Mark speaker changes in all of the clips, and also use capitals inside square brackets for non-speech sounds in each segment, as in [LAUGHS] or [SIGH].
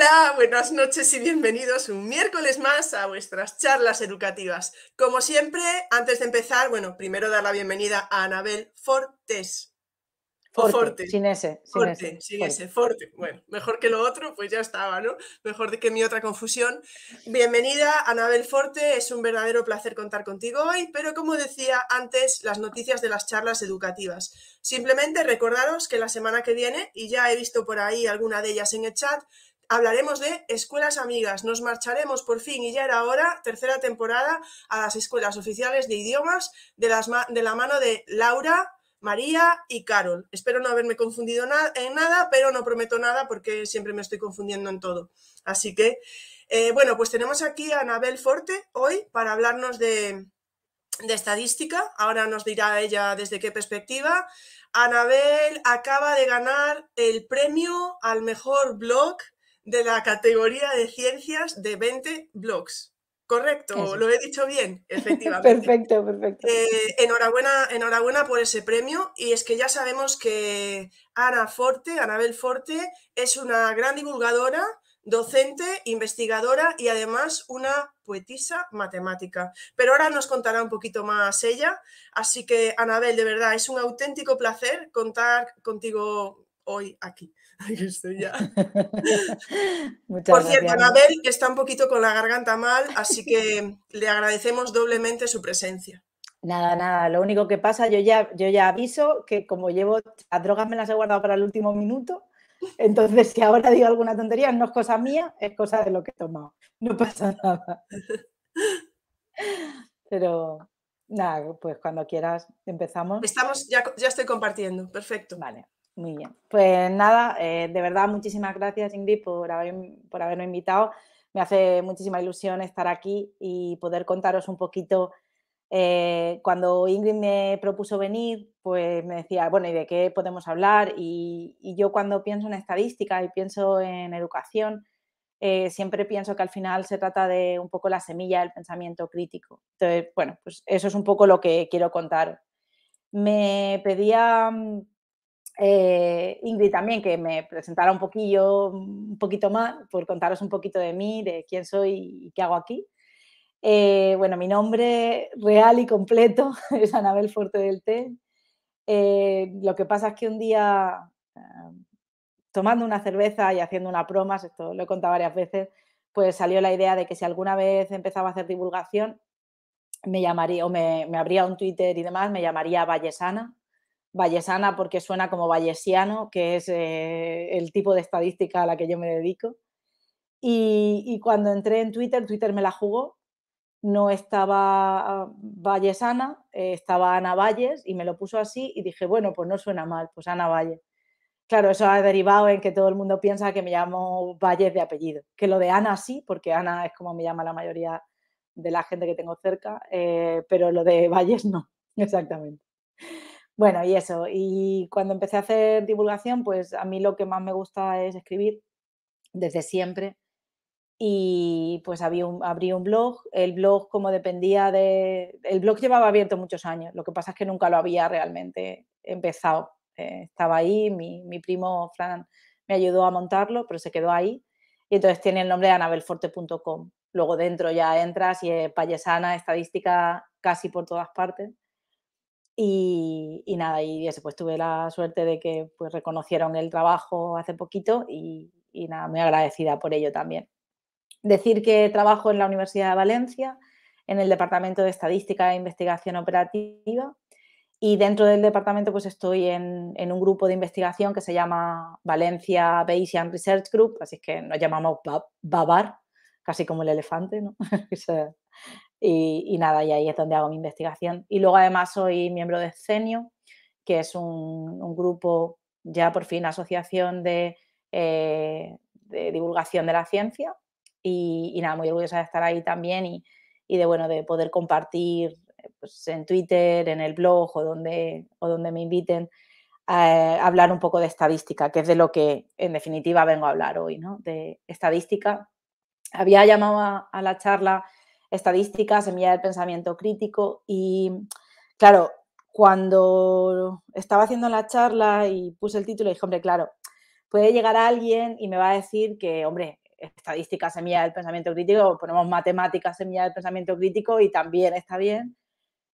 Speaker 1: Hola, buenas noches y bienvenidos un miércoles más a vuestras charlas educativas. Como siempre, antes de empezar, bueno, primero dar la bienvenida a Anabel Fortes.
Speaker 2: Forte, sin ese.
Speaker 1: Sin Forte, sin ese, Forte. Bueno, mejor que lo otro, pues ya estaba, ¿no? Mejor que mi otra confusión. Bienvenida, Anabel Forte, es un verdadero placer contar contigo hoy, pero como decía antes, las noticias de las charlas educativas. Simplemente recordaros que la semana que viene, y ya he visto por ahí alguna de ellas en el chat, hablaremos de escuelas amigas. Nos marcharemos por fin, y ya era hora, tercera temporada, a las escuelas oficiales de idiomas de, la mano de Laura, María y Carol. Espero no haberme confundido en nada, pero no prometo nada porque siempre me estoy confundiendo en todo. Así que, eh, bueno, pues tenemos aquí a Anabel Forte hoy para hablarnos de estadística. Ahora nos dirá ella desde qué perspectiva. Anabel acaba de ganar el premio al mejor blog de la categoría de ciencias de 20 blogs. Correcto, lo he dicho bien, [LAUGHS] efectivamente.
Speaker 2: perfecto, perfecto.
Speaker 1: Eh, enhorabuena, enhorabuena por ese premio. Y es que ya sabemos que Ana Forte, Anabel Forte, es una gran divulgadora, docente, investigadora y además una poetisa matemática. Pero ahora nos contará un poquito más ella. Así que, Anabel, de verdad, es un auténtico placer contar contigo hoy aquí. [LAUGHS] estoy ya. [LAUGHS] Por cierto, Anabel está un poquito con la garganta mal, así que le agradecemos doblemente su presencia.
Speaker 2: Nada, nada. Lo único que pasa, yo ya, yo ya aviso que como llevo las drogas me las he guardado para el último minuto. Entonces, si ahora digo alguna tontería, no es cosa mía, es cosa de lo que he tomado. No pasa [LAUGHS] nada. Pero nada, pues cuando quieras empezamos.
Speaker 1: Estamos, ya, ya estoy compartiendo, perfecto.
Speaker 2: Vale. Muy bien. Pues nada, eh, de verdad, muchísimas gracias, Ingrid, por, haber, por habernos invitado. Me hace muchísima ilusión estar aquí y poder contaros un poquito. Eh, cuando Ingrid me propuso venir, pues me decía, bueno, ¿y de qué podemos hablar? Y, yo cuando pienso en estadística y pienso en educación, eh, siempre pienso que al final se trata de un poco la semilla del pensamiento crítico. Entonces, bueno, pues eso es un poco lo que quiero contar. Me pedía mm, eh, Ingrid también que me presentara un poquillo, un poquito más, por contaros un poquito de mí, de quién soy y qué hago aquí. Eh, bueno, mi nombre real y completo [LAUGHS] es Anabel Forte del Té. Eh, lo que pasa es que un día, tomando una cerveza y haciendo una promas, esto lo he contado varias veces, pues salió la idea de que si alguna vez empezaba a hacer divulgación, me llamaría, o me, me abría un Twitter y demás, me llamaría Vallesana, Vallesana porque suena como vallesiano, que es eh, el tipo de estadística a la que yo me dedico. Y, cuando entré en Twitter, Twitter me la jugó. No estaba Vallesana, eh, estaba Ana Valles y me lo puso así y dije, bueno, pues no suena mal, pues Ana Valles. Claro, eso ha derivado en que todo el mundo piensa que me llamo Valles de apellido. Que lo de Ana sí, porque Ana es como me llama la mayoría de la gente que tengo cerca, eh, pero lo de Valles [LAUGHS] no, exactamente. Bueno, y eso. Y cuando empecé a hacer divulgación, pues a mí lo que más me gusta es escribir desde siempre. Y pues había un, abrí un blog. El blog, como dependía de. El blog llevaba abierto muchos años. Lo que pasa es que nunca lo había realmente empezado. Eh, estaba ahí, mi, mi, primo Fran me ayudó a montarlo, pero se quedó ahí. Y entonces tiene el nombre de anabelforte.com. Luego dentro ya entras y es payesana, estadística casi por todas partes. Y, nada, y eso, pues tuve la suerte de que pues, reconocieron el trabajo hace poquito y, nada, muy agradecida por ello también. Decir que trabajo en la Universidad de Valencia, en el Departamento de Estadística e Investigación Operativa, y dentro del departamento pues estoy en, un grupo de investigación que se llama Valencia Bayesian Research Group, así que nos llamamos BABAR, casi como el elefante, ¿no? [LAUGHS] Y, nada, y ahí es donde hago mi investigación. Y luego además soy miembro de CENIO, que es un, grupo, ya por fin, asociación de, eh, de, divulgación de la ciencia, y, nada, muy orgullosa de estar ahí también y, de, bueno, de poder compartir pues, en Twitter, en el blog o donde, o donde me inviten a hablar un poco de estadística, que es de lo que en definitiva vengo a hablar hoy, ¿no? De estadística. Había llamado a la charla estadística, semilla del pensamiento crítico y claro, cuando estaba haciendo la charla y puse el título, dije, hombre, claro, puede llegar alguien y me va a decir que, hombre, estadística, semilla del pensamiento crítico, ponemos matemáticas, semilla del pensamiento crítico y también está bien.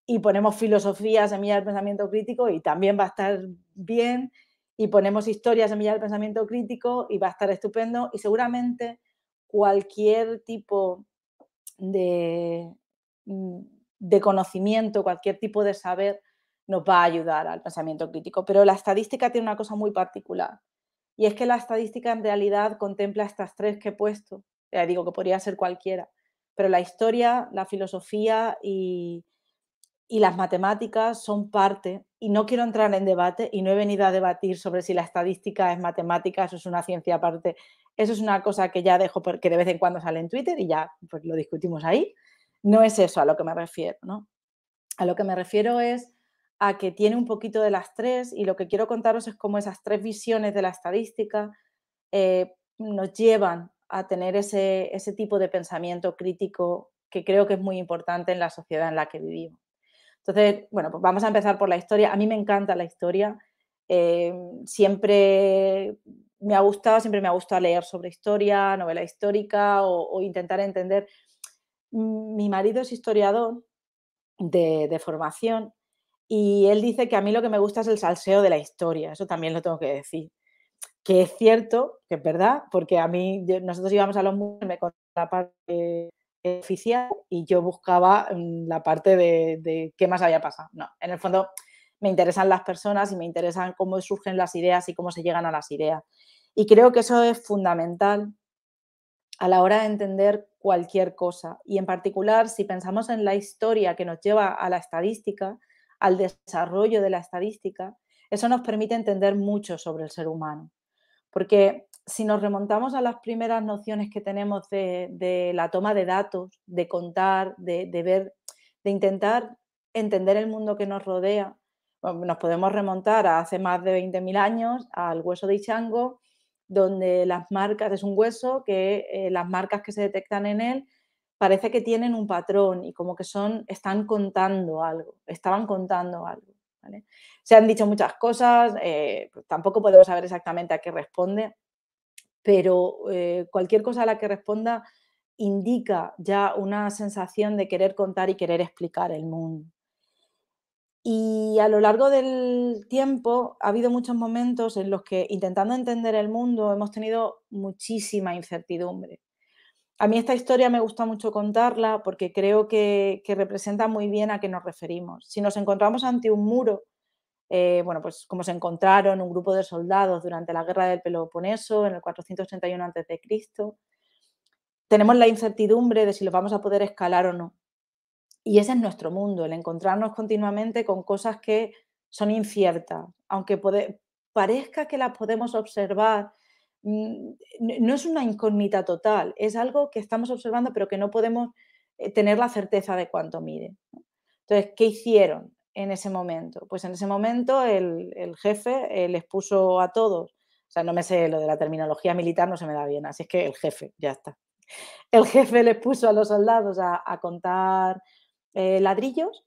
Speaker 2: Y ponemos filosofía, semilla del pensamiento crítico y también va a estar bien. Y ponemos historia, semilla del pensamiento crítico y va a estar estupendo. Y seguramente cualquier tipo de, mm, de conocimiento, cualquier tipo de saber nos va a ayudar al pensamiento crítico. Pero la estadística tiene una cosa muy particular y es que la estadística en realidad contempla estas tres que he puesto. Ya digo que podría ser cualquiera, pero la historia, la filosofía y, y las matemáticas son parte, y no quiero entrar en debate, y no he venido a debatir sobre si la estadística es matemática, eso es una ciencia aparte, eso es una cosa que ya dejo porque de vez en cuando sale en Twitter y ya pues, lo discutimos ahí. No es eso a lo que me refiero, ¿no? A lo que me refiero es a que tiene un poquito de las tres y lo que quiero contaros es cómo esas tres visiones de la estadística eh, nos llevan a tener ese, ese tipo de pensamiento crítico que creo que es muy importante en la sociedad en la que vivimos. Entonces, bueno, pues vamos a empezar por la historia. A mí me encanta la historia. Eh, siempre me ha gustado, siempre me ha gustado leer sobre historia, novela histórica o, intentar entender. Mi marido es historiador de, de, formación y él dice que a mí lo que me gusta es el salseo de la historia, eso también lo tengo que decir. Que es cierto, que es verdad, porque a mí, nosotros íbamos a los museos, me contaba la parte oficial y yo buscaba mm, la parte de, de qué más había pasado. No, en el fondo me interesan las personas y me interesan cómo surgen las ideas y cómo se llegan a las ideas. Y creo que eso es fundamental a la hora de entender cualquier cosa. Y en particular, si pensamos en la historia que nos lleva a la estadística, al desarrollo de la estadística, eso nos permite entender mucho sobre el ser humano. Porque si nos remontamos a las primeras nociones que tenemos de, la toma de datos, de contar, de, ver, de intentar entender el mundo que nos rodea, nos podemos remontar a hace más de 20.000 años al hueso de Ichango, donde las marcas, es un hueso que eh, las marcas que se detectan en él parece que tienen un patrón y como que son, están contando algo, estaban contando algo. Se han dicho muchas cosas, eh, pues tampoco podemos saber exactamente a qué responde, pero eh, cualquier cosa a la que responda indica ya una sensación de querer contar y querer explicar el mundo. Y a lo largo del tiempo ha habido muchos momentos en los que intentando entender el mundo hemos tenido muchísima incertidumbre. A mí esta historia me gusta mucho contarla porque creo que, representa muy bien a qué nos referimos. Si nos encontramos ante un muro, eh, bueno, pues como se encontraron un grupo de soldados durante la guerra del Peloponeso en el 431 a.C., tenemos la incertidumbre de si lo vamos a poder escalar o no. Y ese es nuestro mundo, el encontrarnos continuamente con cosas que son inciertas, aunque parezca que las podemos observar, mm, no es una incógnita total, es algo que estamos observando pero que no podemos eh, tener la certeza de cuánto mide. Entonces, ¿qué hicieron en ese momento? Pues en ese momento el, jefe eh, les puso a todos, o sea, no me sé lo de la terminología militar, no se me da bien, así es que el jefe, ya está. El jefe les puso a los soldados a contar eh, ladrillos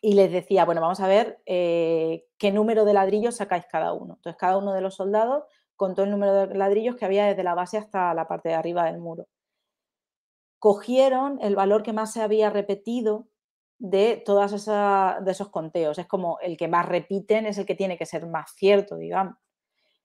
Speaker 2: y les decía, bueno, vamos a ver eh, qué número de ladrillos sacáis cada uno. Entonces, cada uno de los soldados contó el número de ladrillos que había desde la base hasta la parte de arriba del muro. Cogieron el valor que más se había repetido de todos esos conteos. Es como el que más repiten es el que tiene que ser más cierto, digamos.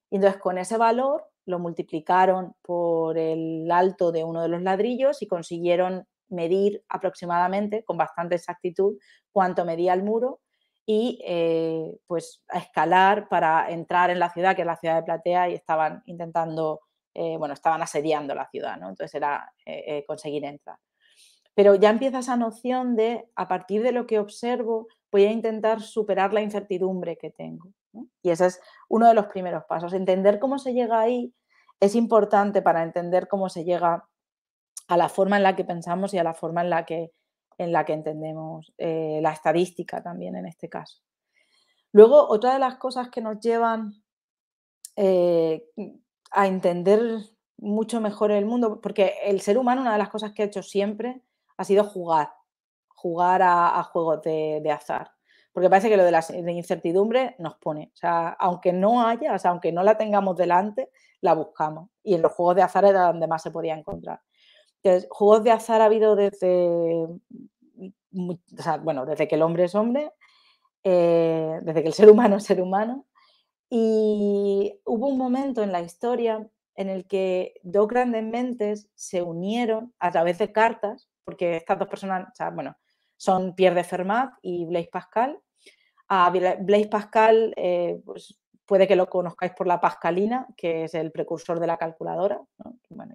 Speaker 2: Y entonces, con ese valor lo multiplicaron por el alto de uno de los ladrillos y consiguieron medir aproximadamente con bastante exactitud cuánto medía el muro y eh, pues a escalar para entrar en la ciudad, que es la ciudad de Platea, y estaban intentando, eh, bueno, estaban asediando la ciudad, ¿no? Entonces era eh, conseguir entrar. Pero ya empieza esa noción de, a partir de lo que observo, voy a intentar superar la incertidumbre que tengo. Y ese es uno de los primeros pasos. Entender cómo se llega ahí es importante para entender cómo se llega a la forma en la que pensamos y a la forma en la que, en la que entendemos eh, la estadística también en este caso. Luego, otra de las cosas que nos llevan eh, a entender mucho mejor el mundo, porque el ser humano, una de las cosas que ha hecho siempre ha sido jugar, jugar a, juegos de, azar. Porque parece que lo de la incertidumbre nos pone. O sea, aunque no haya, o sea, aunque no la tengamos delante, la buscamos. Y en los juegos de azar era donde más se podía encontrar. Entonces, juegos de azar ha habido desde, bueno, desde que el hombre es hombre eh, desde que el ser humano es ser humano. Y hubo un momento en la historia en el que dos grandes mentes se unieron a través de cartas, porque estas dos personas, bueno, son Pierre de Fermat y Blaise Pascal. Blaise Pascal, eh, pues puede que lo conozcáis por la Pascalina, que es el precursor de la calculadora,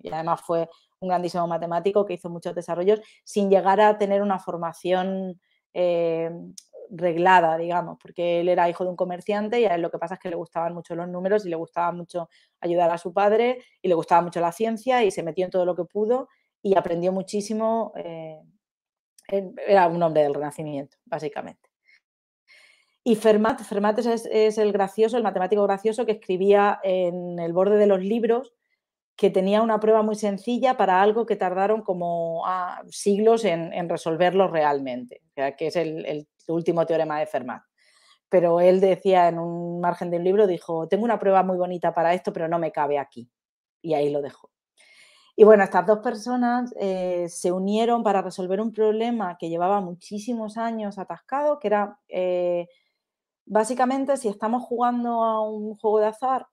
Speaker 2: y además fue un grandísimo matemático que hizo muchos desarrollos sin llegar a tener una formación eh, reglada, digamos, porque él era hijo de un comerciante y a él lo que pasa es que le gustaban mucho los números y le gustaba mucho ayudar a su padre y le gustaba mucho la ciencia y se metió en todo lo que pudo y aprendió muchísimo. Eh, era un hombre del Renacimiento, básicamente. Y Fermat, Fermat es, el gracioso, el matemático gracioso que escribía en el borde de los libros que tenía una prueba muy sencilla para algo que tardaron como ah, siglos en, resolverlo realmente, que es el, último teorema de Fermat. Pero él decía en un margen del libro, dijo, tengo una prueba muy bonita para esto, pero no me cabe aquí. Y ahí lo dejó. Y bueno, estas dos personas eh, se unieron para resolver un problema que llevaba muchísimos años atascado, que era eh, básicamente si estamos jugando a un juego de azar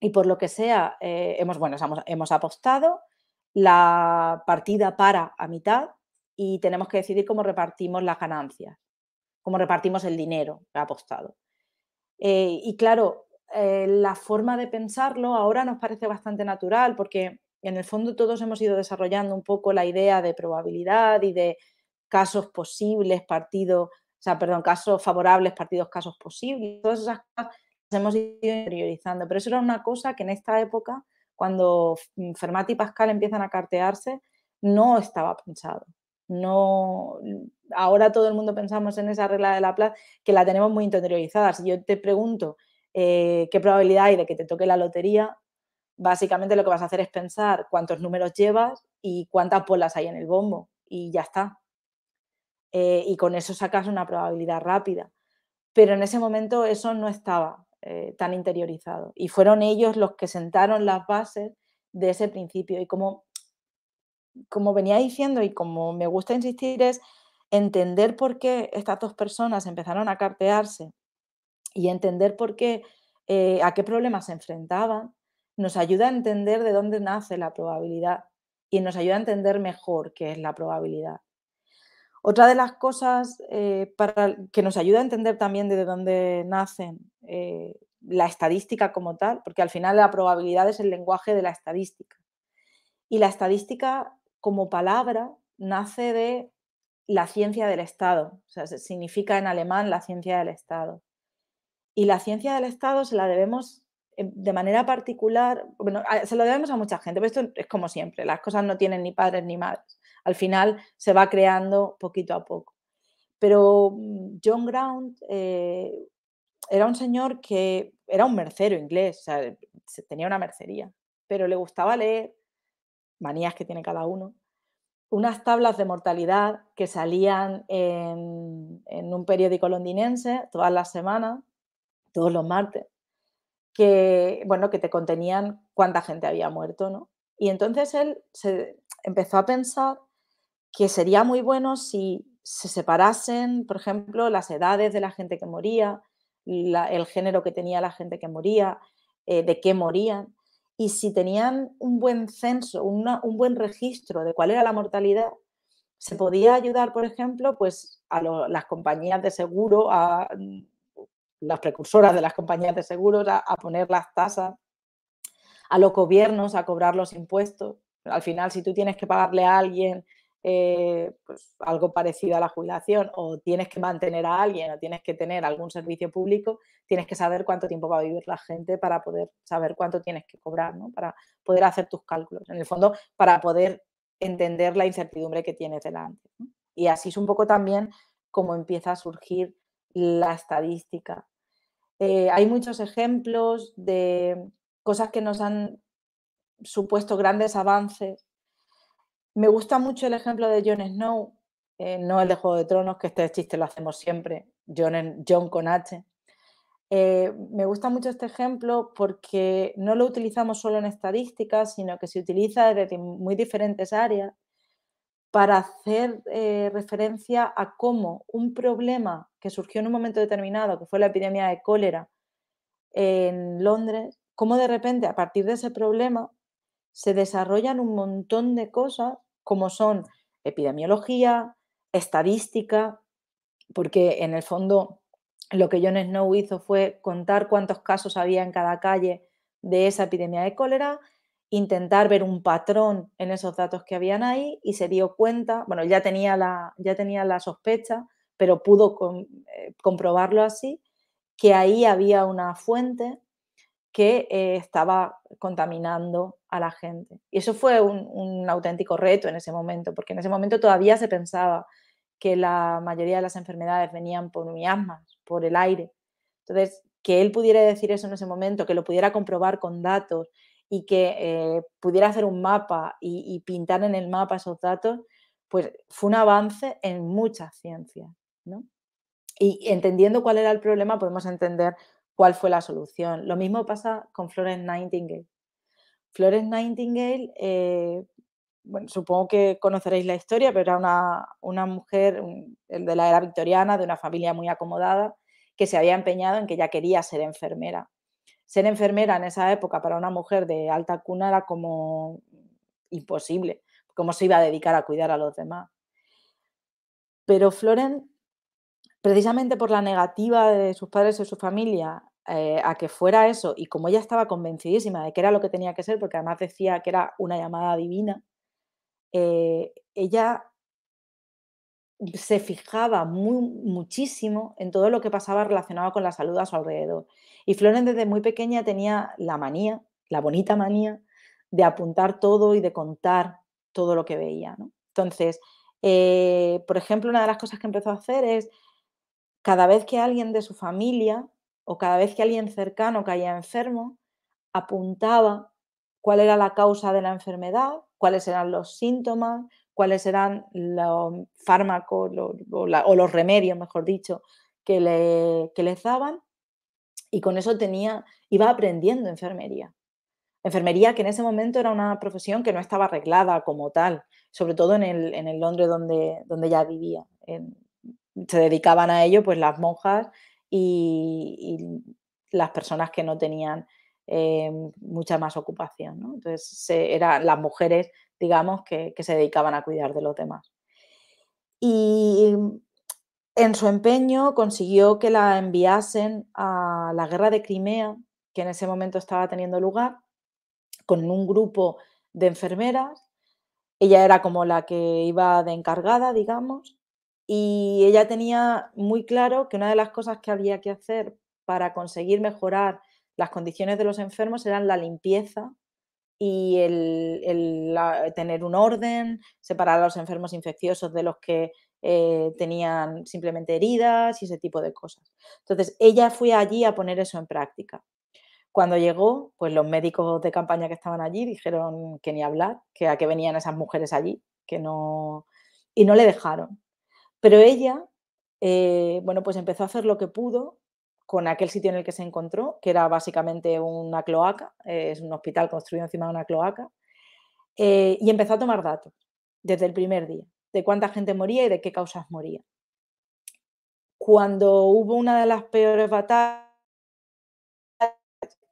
Speaker 2: y por lo que sea, eh, hemos, bueno, hemos, apostado, la partida para a mitad y tenemos que decidir cómo repartimos las ganancias, cómo repartimos el dinero apostado. Y claro, la forma de pensarlo ahora nos parece bastante natural porque en el fondo todos hemos ido desarrollando un poco la idea de probabilidad y de casos posibles, partidos, o sea, perdón, casos favorables, partidos, casos posibles, todas esas cosas hemos ido interiorizando. Pero eso era una cosa que en esta época, cuando Fermat y Pascal empiezan a cartearse, no estaba pensado. No, ahora todo el mundo pensamos en esa regla de la Laplace que la tenemos muy interiorizada. Si yo te pregunto eh, qué probabilidad hay de que te toque la lotería, básicamente lo que vas a hacer es pensar cuántos números llevas y cuántas bolas hay en el bombo y ya está. Eh, y con eso sacas una probabilidad rápida. Pero en ese momento eso no estaba. Eh, tan interiorizado. Y fueron ellos los que sentaron las bases de ese principio. Y como, como venía diciendo y como me gusta insistir es entender por qué estas dos personas empezaron a cartearse y entender por qué, eh, a qué problemas se enfrentaban, nos ayuda a entender de dónde nace la probabilidad y nos ayuda a entender mejor qué es la probabilidad. Otra de las cosas eh, para, que nos ayuda a entender también de dónde nacen eh, la estadística como tal, porque al final la probabilidad es el lenguaje de la estadística. Y la estadística como palabra nace de la ciencia del Estado, o sea, significa en alemán la ciencia del Estado. Y la ciencia del Estado se la debemos de manera particular, bueno, se lo debemos a mucha gente, pero esto es como siempre, las cosas no tienen ni padres ni madres al final se va creando poquito a poco. Pero mm, John Ground eh, era un señor que era un mercero inglés, tenía una mercería, pero le gustaba leer, manías que tiene cada uno, unas tablas de mortalidad que salían en, un periódico londinense todas las semanas, todos los martes, que, bueno, que te contenían cuánta gente había muerto, ¿no? Y entonces él se empezó a pensar que sería muy bueno si se separasen, por ejemplo, las edades de la gente que moría, el género que tenía la gente que moría, eh, de qué morían, y si tenían un buen censo, un buen registro de cuál era la mortalidad, se podía ayudar, por ejemplo, pues a las compañías de seguro, a mm, las precursoras de las compañías de seguros, a poner las tasas, a los gobiernos a cobrar los impuestos. Al final, si tú tienes que pagarle a alguien eh, pues, algo parecido a la jubilación o tienes que mantener a alguien o tienes que tener algún servicio público, tienes que saber cuánto tiempo va a vivir la gente para poder saber cuánto tienes que cobrar, ¿no? para poder hacer tus cálculos. En el fondo, para poder entender la incertidumbre que tienes delante. Y así es un poco también como empieza a surgir la estadística. Eh, hay muchos ejemplos de cosas que nos han supuesto grandes avances. Me gusta mucho el ejemplo de Jon Snow, eh, no el de Juego de Tronos, que este chiste lo hacemos siempre, Jon, John con H. Eh, me gusta mucho este ejemplo porque no lo utilizamos solo en estadísticas, sino que se utiliza desde muy diferentes áreas para hacer eh, referencia a cómo un problema que surgió en un momento determinado, que fue la epidemia de cólera en Londres, cómo de repente a partir de ese problema se desarrollan un montón de cosas como son epidemiología, estadística, porque en el fondo lo que John Snow hizo fue contar cuántos casos había en cada calle de esa epidemia de cólera intentar ver un patrón en esos datos que habían ahí y se dio cuenta, bueno, ya tenía la, ya tenía la sospecha, pero pudo eh, comprobarlo así, que ahí había una fuente que eh, estaba contaminando a la gente. Y eso fue un, un, auténtico reto en ese momento, porque en ese momento todavía se pensaba que la mayoría de las enfermedades venían por miasmas, por el aire. Entonces, que él pudiera decir eso en ese momento, que lo pudiera comprobar con datos y que eh, pudiera hacer un mapa y, pintar en el mapa esos datos, pues fue un avance en muchas ciencias. Y entendiendo cuál era el problema, podemos entender cuál fue la solución. Lo mismo pasa con Florence Nightingale. Florence Nightingale, eh, bueno, supongo que conoceréis la historia, pero era una, una mujer de la era victoriana, de una familia muy acomodada, que se había empeñado en que ya quería ser enfermera ser enfermera en esa época para una mujer de alta cuna era como imposible, cómo se iba a dedicar a cuidar a los demás. Pero Floren, precisamente por la negativa de sus padres y su familia eh, a que fuera eso, y como ella estaba convencidísima de que era lo que tenía que ser, porque además decía que era una llamada divina, eh, ella se fijaba muy, muchísimo en todo lo que pasaba relacionado con la salud a su alrededor. Y Florence desde muy pequeña tenía la manía, la bonita manía, de apuntar todo y de contar todo lo que veía. Entonces, eh, por ejemplo, una de las cosas que empezó a hacer es, cada vez que alguien de su familia o cada vez que alguien cercano caía enfermo, apuntaba cuál era la causa de la enfermedad, cuáles eran los síntomas, cuáles eran los fármacos o, los remedios, mejor dicho, que, le, que les daban y con eso tenía, iba aprendiendo enfermería. Enfermería que en ese momento era una profesión que no estaba arreglada como tal, sobre todo en el, en el Londres donde, donde ella vivía. se dedicaban a ello pues las monjas y, las personas que no tenían eh, mucha más ocupación. Entonces eran las mujeres, digamos, que, se dedicaban a cuidar de los demás. Y en su empeño consiguió que la enviasen a la guerra de Crimea, que en ese momento estaba teniendo lugar, con un grupo de enfermeras. Ella era como la que iba de encargada, digamos, y ella tenía muy claro que una de las cosas que había que hacer para conseguir mejorar las condiciones de los enfermos eran la limpieza y el, tener un orden, separar a los enfermos infecciosos de los que eh, tenían simplemente heridas y ese tipo de cosas. Entonces, ella fue allí a poner eso en práctica. Cuando llegó, pues los médicos de campaña que estaban allí dijeron que ni hablar, que a qué venían esas mujeres allí, que no... y no le dejaron. Pero ella, eh, bueno, pues empezó a hacer lo que pudo con aquel sitio en el que se encontró, que era básicamente una cloaca, eh, es un hospital construido encima de una cloaca, y empezó a tomar datos desde el primer día de cuánta gente moría y de qué causas moría. Cuando hubo una de las peores batallas,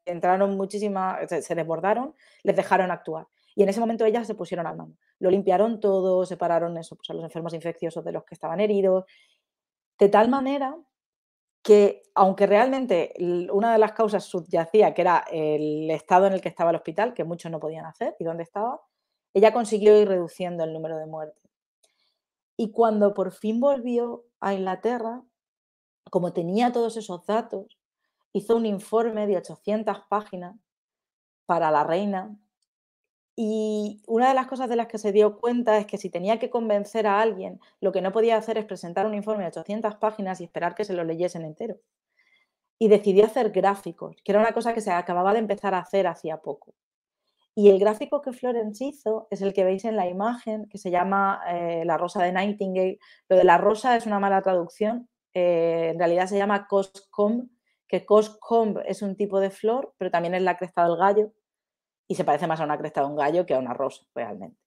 Speaker 2: entraron muchísimas, se, desbordaron, les dejaron actuar. Y en ese momento ellas se pusieron al mando. Lo limpiaron todo, separaron eso, pues, a los enfermos infecciosos de los que estaban heridos, de tal manera que, aunque realmente una de las causas subyacía, que era el estado en el que estaba el hospital, que muchos no podían hacer y dónde estaba, ella consiguió ir reduciendo el número de muertes. Y cuando por fin volvió a Inglaterra, como tenía todos esos datos, hizo un informe de 800 páginas para la reina y una de las cosas de las que se dio cuenta es que si tenía que convencer a alguien, lo que no podía hacer es presentar un informe de 800 páginas y esperar que se lo leyesen entero. Y decidió hacer gráficos, que era una cosa que se acababa de empezar a hacer hacía poco. Y el gráfico que Florence hizo es el que veis en la imagen, que se llama eh, La rosa de Nightingale. Lo de la rosa es una mala traducción, eh, en realidad se llama Coscomb, que Coscomb es un tipo de flor, pero también es la cresta del gallo y se parece más a una cresta de un gallo que a una rosa, realmente.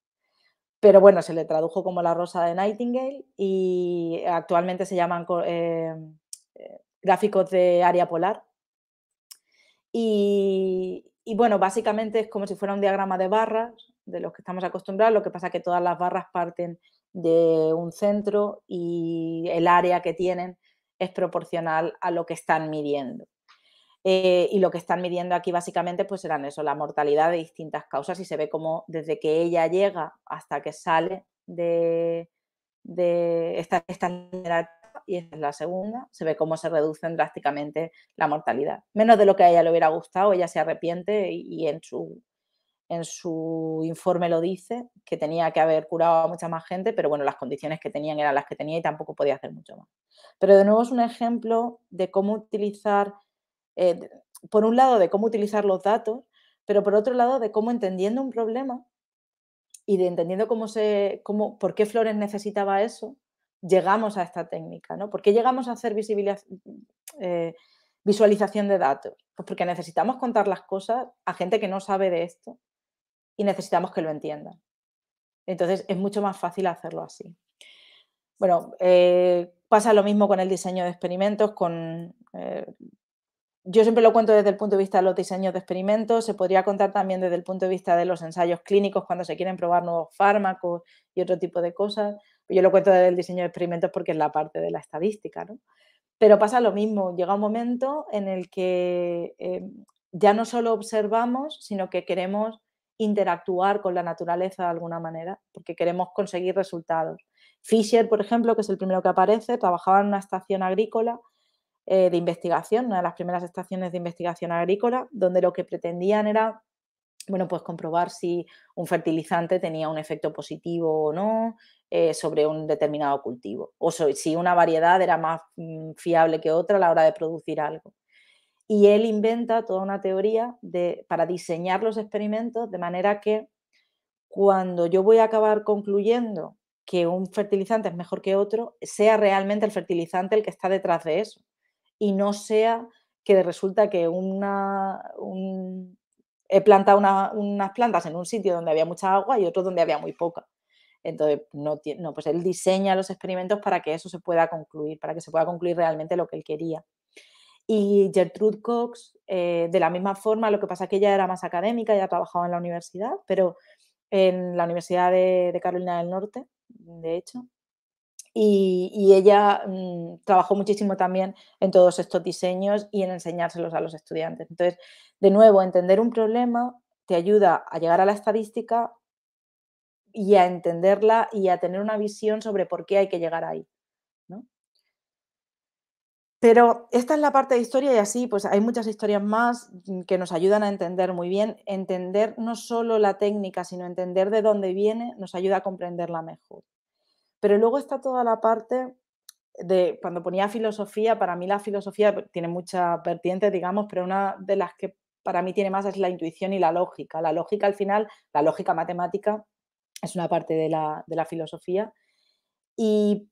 Speaker 2: Pero bueno, se le tradujo como la rosa de Nightingale y actualmente se llaman eh, eh, gráficos de área polar. Y, bueno, básicamente es como si fuera un diagrama de barras de los que estamos acostumbrados, lo que pasa es que todas las barras parten de un centro y el área que tienen es proporcional a lo que están midiendo. Eh, y lo que están midiendo aquí básicamente pues serán eso, la mortalidad de distintas causas y se ve como desde que ella llega hasta que sale de, esta, esta y esta es la segunda, se ve cómo se reducen drásticamente la mortalidad. Menos de lo que a ella le hubiera gustado, ella se arrepiente y, en, su, en su informe lo dice, que tenía que haber curado a mucha más gente, pero bueno, las condiciones que tenían eran las que tenía y tampoco podía hacer mucho más. Pero de nuevo es un ejemplo de cómo utilizar eh, por un lado, de cómo utilizar los datos, pero por otro lado, de cómo entendiendo un problema y de entendiendo cómo se, cómo, por qué Flores necesitaba eso, llegamos a esta técnica, ¿no? ¿Por qué llegamos a hacer eh, visualización de datos? Pues porque necesitamos contar las cosas a gente que no sabe de esto y necesitamos que lo entiendan. Entonces es mucho más fácil hacerlo así. Bueno, eh, pasa lo mismo con el diseño de experimentos, con yo siempre lo cuento desde el punto de vista de los diseños de experimentos, se podría contar también desde el punto de vista de los ensayos clínicos cuando se quieren probar nuevos fármacos y otro tipo de cosas. Yo lo cuento desde el diseño de experimentos porque es la parte de la estadística, ¿no? Pero pasa lo mismo, llega un momento en el que eh, ya no solo observamos, sino que queremos interactuar con la naturaleza de alguna manera, porque queremos conseguir resultados. Fisher, por ejemplo, que es el primero que aparece, trabajaba en una estación agrícola eh, de investigación, una de las primeras estaciones de investigación agrícola, donde lo que pretendían era, bueno, pues comprobar si un fertilizante tenía un efecto positivo o no eh, sobre un determinado cultivo, o si una variedad era más mm, fiable que otra a la hora de producir algo. Y él inventa toda una teoría de, para diseñar los experimentos de manera que cuando yo voy a acabar concluyendo que un fertilizante es mejor que otro, sea realmente el fertilizante el que está detrás de eso y no sea que resulta que una, he plantado unas plantas en un sitio donde había mucha agua y otro donde había muy poca. Entonces, no, no, pues él diseña los experimentos para que eso se pueda concluir, para que se pueda concluir realmente lo que él quería. Y Gertrude Cox, eh, de la misma forma, lo que pasa es que ella era más académica, ella trabajaba en la universidad, pero en la Universidad de Carolina del Norte, de hecho, y, ella mm, trabajó muchísimo también en todos estos diseños y en enseñárselos a los estudiantes. Entonces, de nuevo, entender un problema te ayuda a llegar a la estadística y a entenderla y a tener una visión sobre por qué hay que llegar ahí. Pero esta es la parte de historia y así, pues hay muchas historias más mm, que nos ayudan a entender muy bien. Entender no solo la técnica, sino entender de dónde viene, nos ayuda a comprenderla mejor. Pero luego está toda la parte de, cuando ponía filosofía, para mí la filosofía tiene muchas vertientes, digamos, pero una de las que para mí tiene más es la intuición y la lógica. La lógica al final, la lógica matemática, es una parte de la, filosofía. Y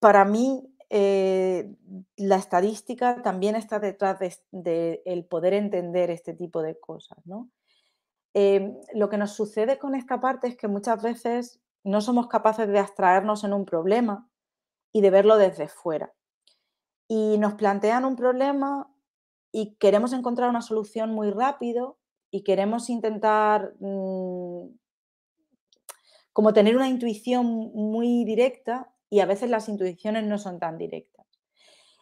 Speaker 2: para mí eh, la estadística también está detrás de, el poder entender este tipo de cosas. Em, lo que nos sucede con esta parte es que muchas veces no somos capaces de abstraernos en un problema y de verlo desde fuera. Y nos plantean un problema y queremos encontrar una solución muy rápido y queremos intentar mm, como tener una intuición muy directa y a veces las intuiciones no son tan directas.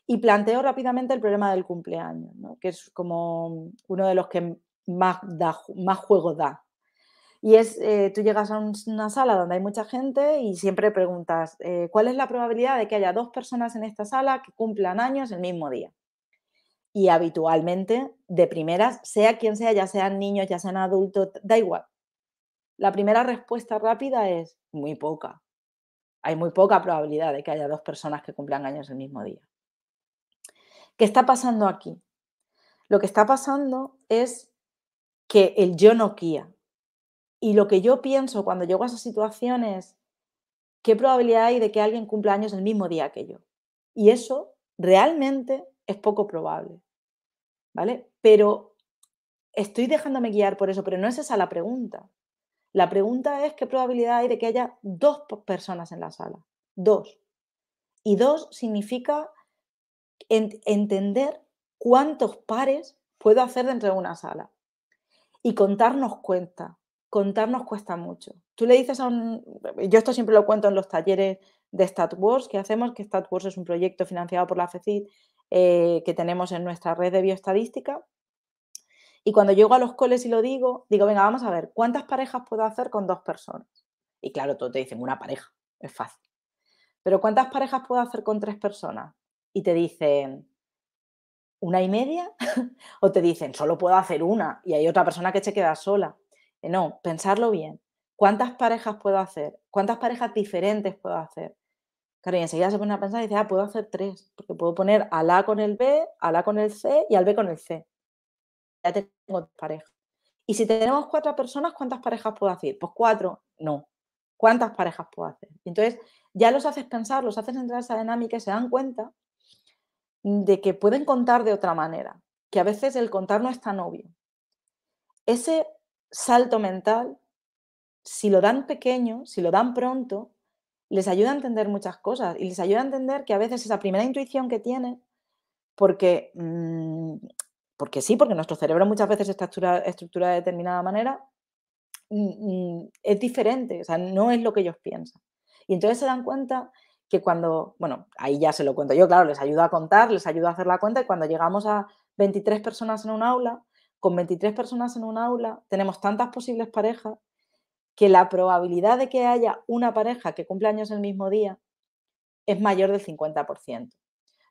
Speaker 2: Y planteo rápidamente el problema del cumpleaños, que es como uno de los que más, más juego da y es, eh, tú llegas a una sala donde hay mucha gente y siempre preguntas, eh, ¿cuál es la probabilidad de que haya dos personas en esta sala que cumplan años el mismo día? Y habitualmente, de primeras, sea quien sea, ya sean niños, ya sean adultos, da igual. La primera respuesta rápida es muy poca. Hay muy poca probabilidad de que haya dos personas que cumplan años el mismo día. ¿Qué está pasando aquí? Lo que está pasando es que el yo no guía. Y lo que yo pienso cuando llego a esa situación es, ¿qué probabilidad hay de que alguien cumpla años el mismo día que yo? Y eso realmente es poco probable. ¿Vale? Pero estoy dejándome guiar por eso, pero no es esa la pregunta. La pregunta es qué probabilidad hay de que haya dos personas en la sala. Dos. Y dos significa entender cuántos pares puedo hacer dentro de una sala. Y contarnos cuenta. Contarnos cuesta mucho. Tú le dices a un... Yo esto siempre lo cuento en los talleres de StatWars que hacemos, que StatWars es un proyecto financiado por la FECID eh, que tenemos en nuestra red de bioestadística. Y cuando llego a los coles y lo digo, digo, venga, vamos a ver, ¿cuántas parejas puedo hacer con dos personas? Y claro, todos te dicen una pareja, es fácil. Pero ¿cuántas parejas puedo hacer con tres personas? Y te dicen, ¿una y media? [LAUGHS] o te dicen, solo puedo hacer una y hay otra persona que se queda sola. No, pensarlo bien. ¿Cuántas parejas puedo hacer? ¿Cuántas parejas diferentes puedo hacer? Claro, y enseguida se pone a pensar y dice, ah, puedo hacer tres, porque puedo poner al A con el B, al A con el C y al B con el C ya tengo pareja. Y si tenemos cuatro personas, ¿cuántas parejas puedo hacer? Pues cuatro, no. ¿Cuántas parejas puedo hacer? Entonces, ya los haces pensar, los haces entrar a esa dinámica y se dan cuenta de que pueden contar de otra manera, que a veces el contar no es tan obvio. Ese salto mental, si lo dan pequeño, si lo dan pronto, les ayuda a entender muchas cosas y les ayuda a entender que a veces esa primera intuición que tienen, porque mm, porque sí, porque nuestro cerebro muchas veces está estructurado de determinada manera, mm, mm, es diferente, o sea, no es lo que ellos piensan. Y entonces se dan cuenta que cuando, bueno, ahí ya se lo cuento yo, claro, les ayuda a contar, les ayuda a hacer la cuenta y cuando llegamos a 23 personas en un aula, con 23 personas en un aula tenemos tantas posibles parejas que la probabilidad de que haya una pareja que cumple años el mismo día es mayor del 50%.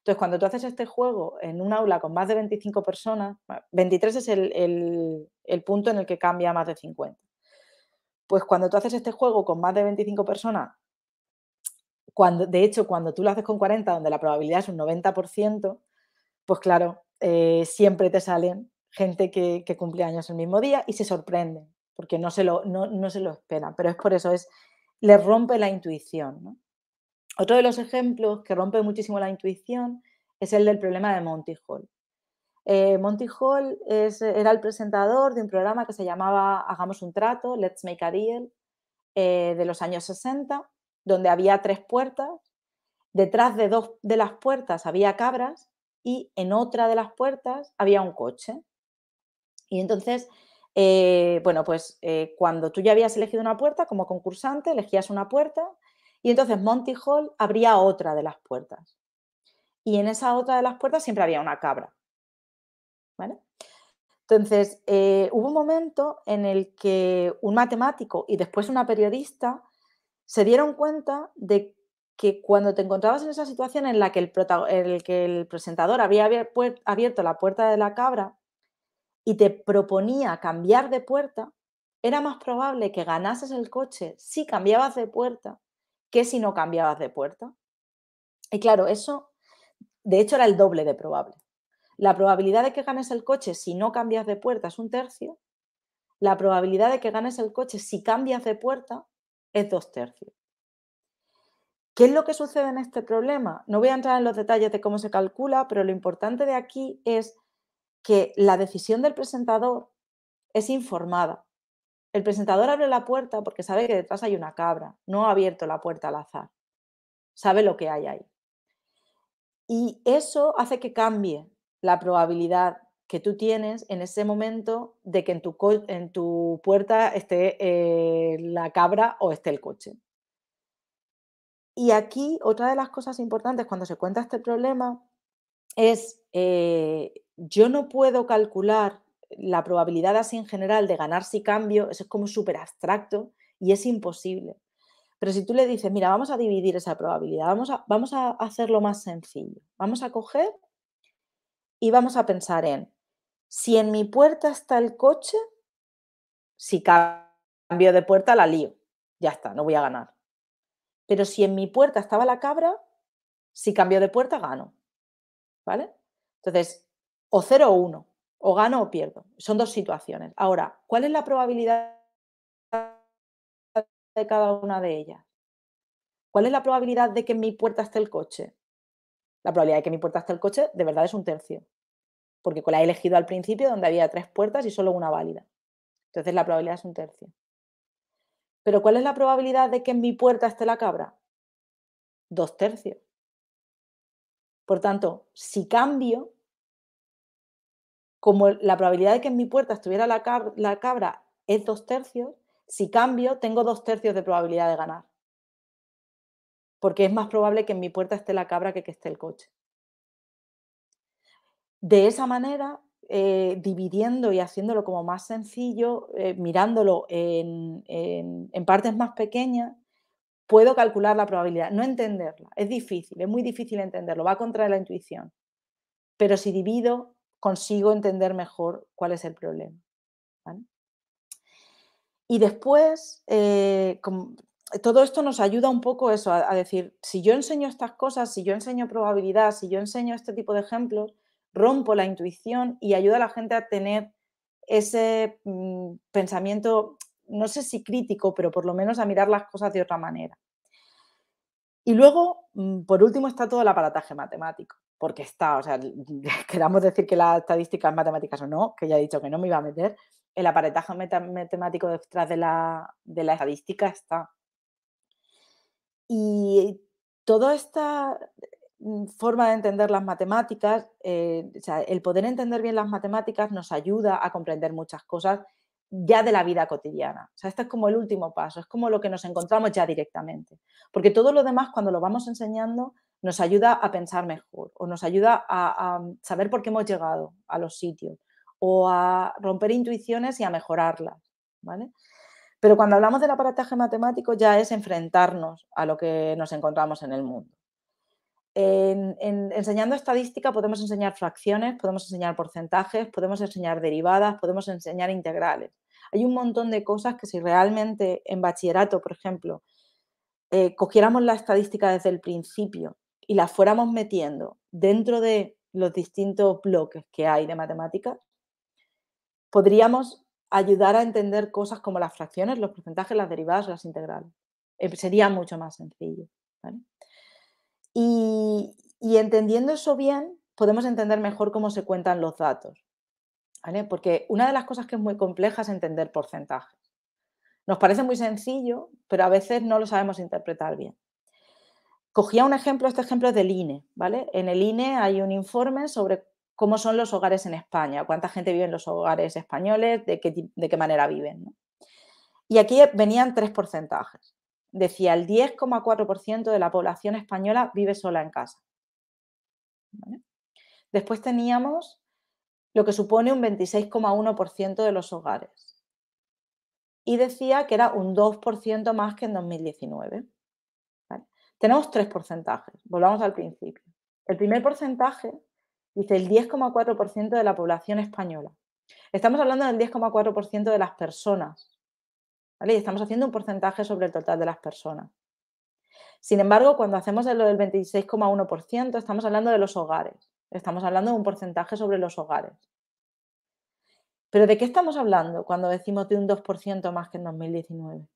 Speaker 2: Entonces, cuando tú haces este juego en un aula con más de 25 personas, 23 es el, punto en el que cambia más de 50. Pues cuando tú haces este juego con más de 25 personas, cuando, de hecho, cuando tú lo haces con 40, donde la probabilidad es un 90%, pues claro, eh, siempre te salen gente que, cumple años el mismo día y se sorprenden, porque no se lo, no, se lo esperan. Pero es por eso, es, les rompe la intuición. ¿no? Otro de los ejemplos que rompe muchísimo la intuición es el del problema de Monty Hall. Eh, Monty Hall era el presentador de un programa que se llamaba Hagamos un trato, Let's Make a Deal, eh, de los años 60, donde había tres puertas. Detrás de dos de las puertas había cabras y en otra de las puertas había un coche. Y entonces, eh, bueno, pues cuando tú ya habías elegido una puerta como concursante, elegías una puerta y entonces Monty Hall abría otra de las puertas. Y en esa otra de las puertas siempre había una cabra. ¿Vale? Entonces, eh, hubo un momento en el que un matemático y después una periodista se dieron cuenta de que cuando te encontrabas en esa situación en la que el, el, que el presentador había abierto la puerta de la cabra y te proponía cambiar de puerta, era más probable que ganases el coche si cambiabas de puerta que si no cambiabas de puerta. Y claro, eso de hecho era el doble de probable. La probabilidad de que ganes el coche si no cambias de puerta es un tercio. La probabilidad de que ganes el coche si cambias de puerta es dos tercios. ¿Qué es lo que sucede en este problema? No voy a entrar en los detalles de cómo se calcula, pero lo importante de aquí es que la decisión del presentador es informada. El presentador abre la puerta porque sabe que detrás hay una cabra, no ha abierto la puerta al azar, sabe lo que hay ahí. Y eso hace que cambie la probabilidad que tú tienes en ese momento de que en tu, puerta esté eh, la cabra o esté el coche. Y aquí otra de las cosas importantes cuando se cuenta este problema es, eh, yo no puedo calcular la probabilidad así en general de ganar si cambio, eso es como súper abstracto y es imposible. Pero si tú le dices, mira, vamos a dividir esa probabilidad, vamos a, vamos a hacerlo más sencillo. Vamos a coger y vamos a pensar en, si en mi puerta está el coche, si cambio de puerta, la lío. Ya está, no voy a ganar. Pero si en mi puerta estaba la cabra, si cambio de puerta, gano. ¿Vale? Entonces, o 0 o 1, o gano o pierdo. Son dos situaciones. Ahora, ¿cuál es la probabilidad de cada una de ellas? ¿Cuál es la probabilidad de que en mi puerta esté el coche? La probabilidad de que en mi puerta esté el coche de verdad es un tercio. Porque la he elegido al principio donde había tres puertas y solo una válida. Entonces la probabilidad es un tercio. Pero ¿cuál es la probabilidad de que en mi puerta esté la cabra? Dos tercios. Por tanto, si cambio, como la probabilidad de que en mi puerta estuviera la, cabra es dos tercios, si cambio, tengo dos tercios de probabilidad de ganar. Porque es más probable que en mi puerta esté la cabra que que esté el coche. De esa manera, eh, dividiendo y haciéndolo como más sencillo, eh, mirándolo en, partes más pequeñas, puedo calcular la probabilidad, no entenderla. Es difícil, es muy difícil entenderlo, va contra la intuición. Pero si divido, consigo entender mejor cuál es el problema. Y después, eh, todo esto nos ayuda un poco eso, a, decir, si yo enseño estas cosas, si yo enseño probabilidad, si yo enseño este tipo de ejemplos, rompo la intuición y ayuda a la gente a tener ese mm, pensamiento, no sé si crítico, pero por lo menos a mirar las cosas de otra manera. Y luego, mm, por último, está todo el aparataje matemático, porque está, o sea, [LAUGHS] queramos decir que la estadística es matemáticas o no, que ya he dicho que no me iba a meter, el aparataje matemático detrás de la, de la estadística está. Y toda esta Mm, forma de entender las matemáticas, eh, el poder entender bien las matemáticas nos ayuda a comprender muchas cosas ya de la vida cotidiana. O sea, este es como el último paso, es como lo que nos encontramos ya directamente. Porque todo lo demás, cuando lo vamos enseñando, nos ayuda a pensar mejor o nos ayuda a, saber por qué hemos llegado a los sitios o a romper intuiciones y a mejorarlas. ¿vale? Pero cuando hablamos del aparataje matemático ya es enfrentarnos a lo que nos encontramos en el mundo. En, enseñando estadística podemos enseñar fracciones, podemos enseñar porcentajes, podemos enseñar derivadas, podemos enseñar integrales. Hay un montón de cosas que si realmente en bachillerato, por ejemplo, eh, cogiéramos la estadística desde el principio y la fuéramos metiendo dentro de los distintos bloques que hay de matemáticas, podríamos ayudar a entender cosas como las fracciones, los porcentajes, las derivadas las integrales. Eh, sería mucho más sencillo. Y, entendiendo eso bien, podemos entender mejor cómo se cuentan los datos. Porque una de las cosas que es muy compleja es entender porcentajes. Nos parece muy sencillo, pero a veces no lo sabemos interpretar bien. Cogía un ejemplo, este ejemplo es del INE, ¿vale? En el INE hay un informe sobre cómo son los hogares en España, cuánta gente vive en los hogares españoles, de qué, manera viven. Y aquí venían tres porcentajes decía el 10,4% de la población española vive sola en casa. Después teníamos lo que supone un 26,1% de los hogares. Y decía que era un 2% más que en 2019. Tenemos tres porcentajes. Volvamos al principio. El primer porcentaje dice el 10,4% de la población española. Estamos hablando del 10,4% de las personas y estamos haciendo un porcentaje sobre el total de las personas. Sin embargo, cuando hacemos lo del 26,1%, estamos hablando de los hogares. Estamos hablando de un porcentaje sobre los hogares. Pero ¿de qué estamos hablando cuando decimos de un 2% más que en 2019?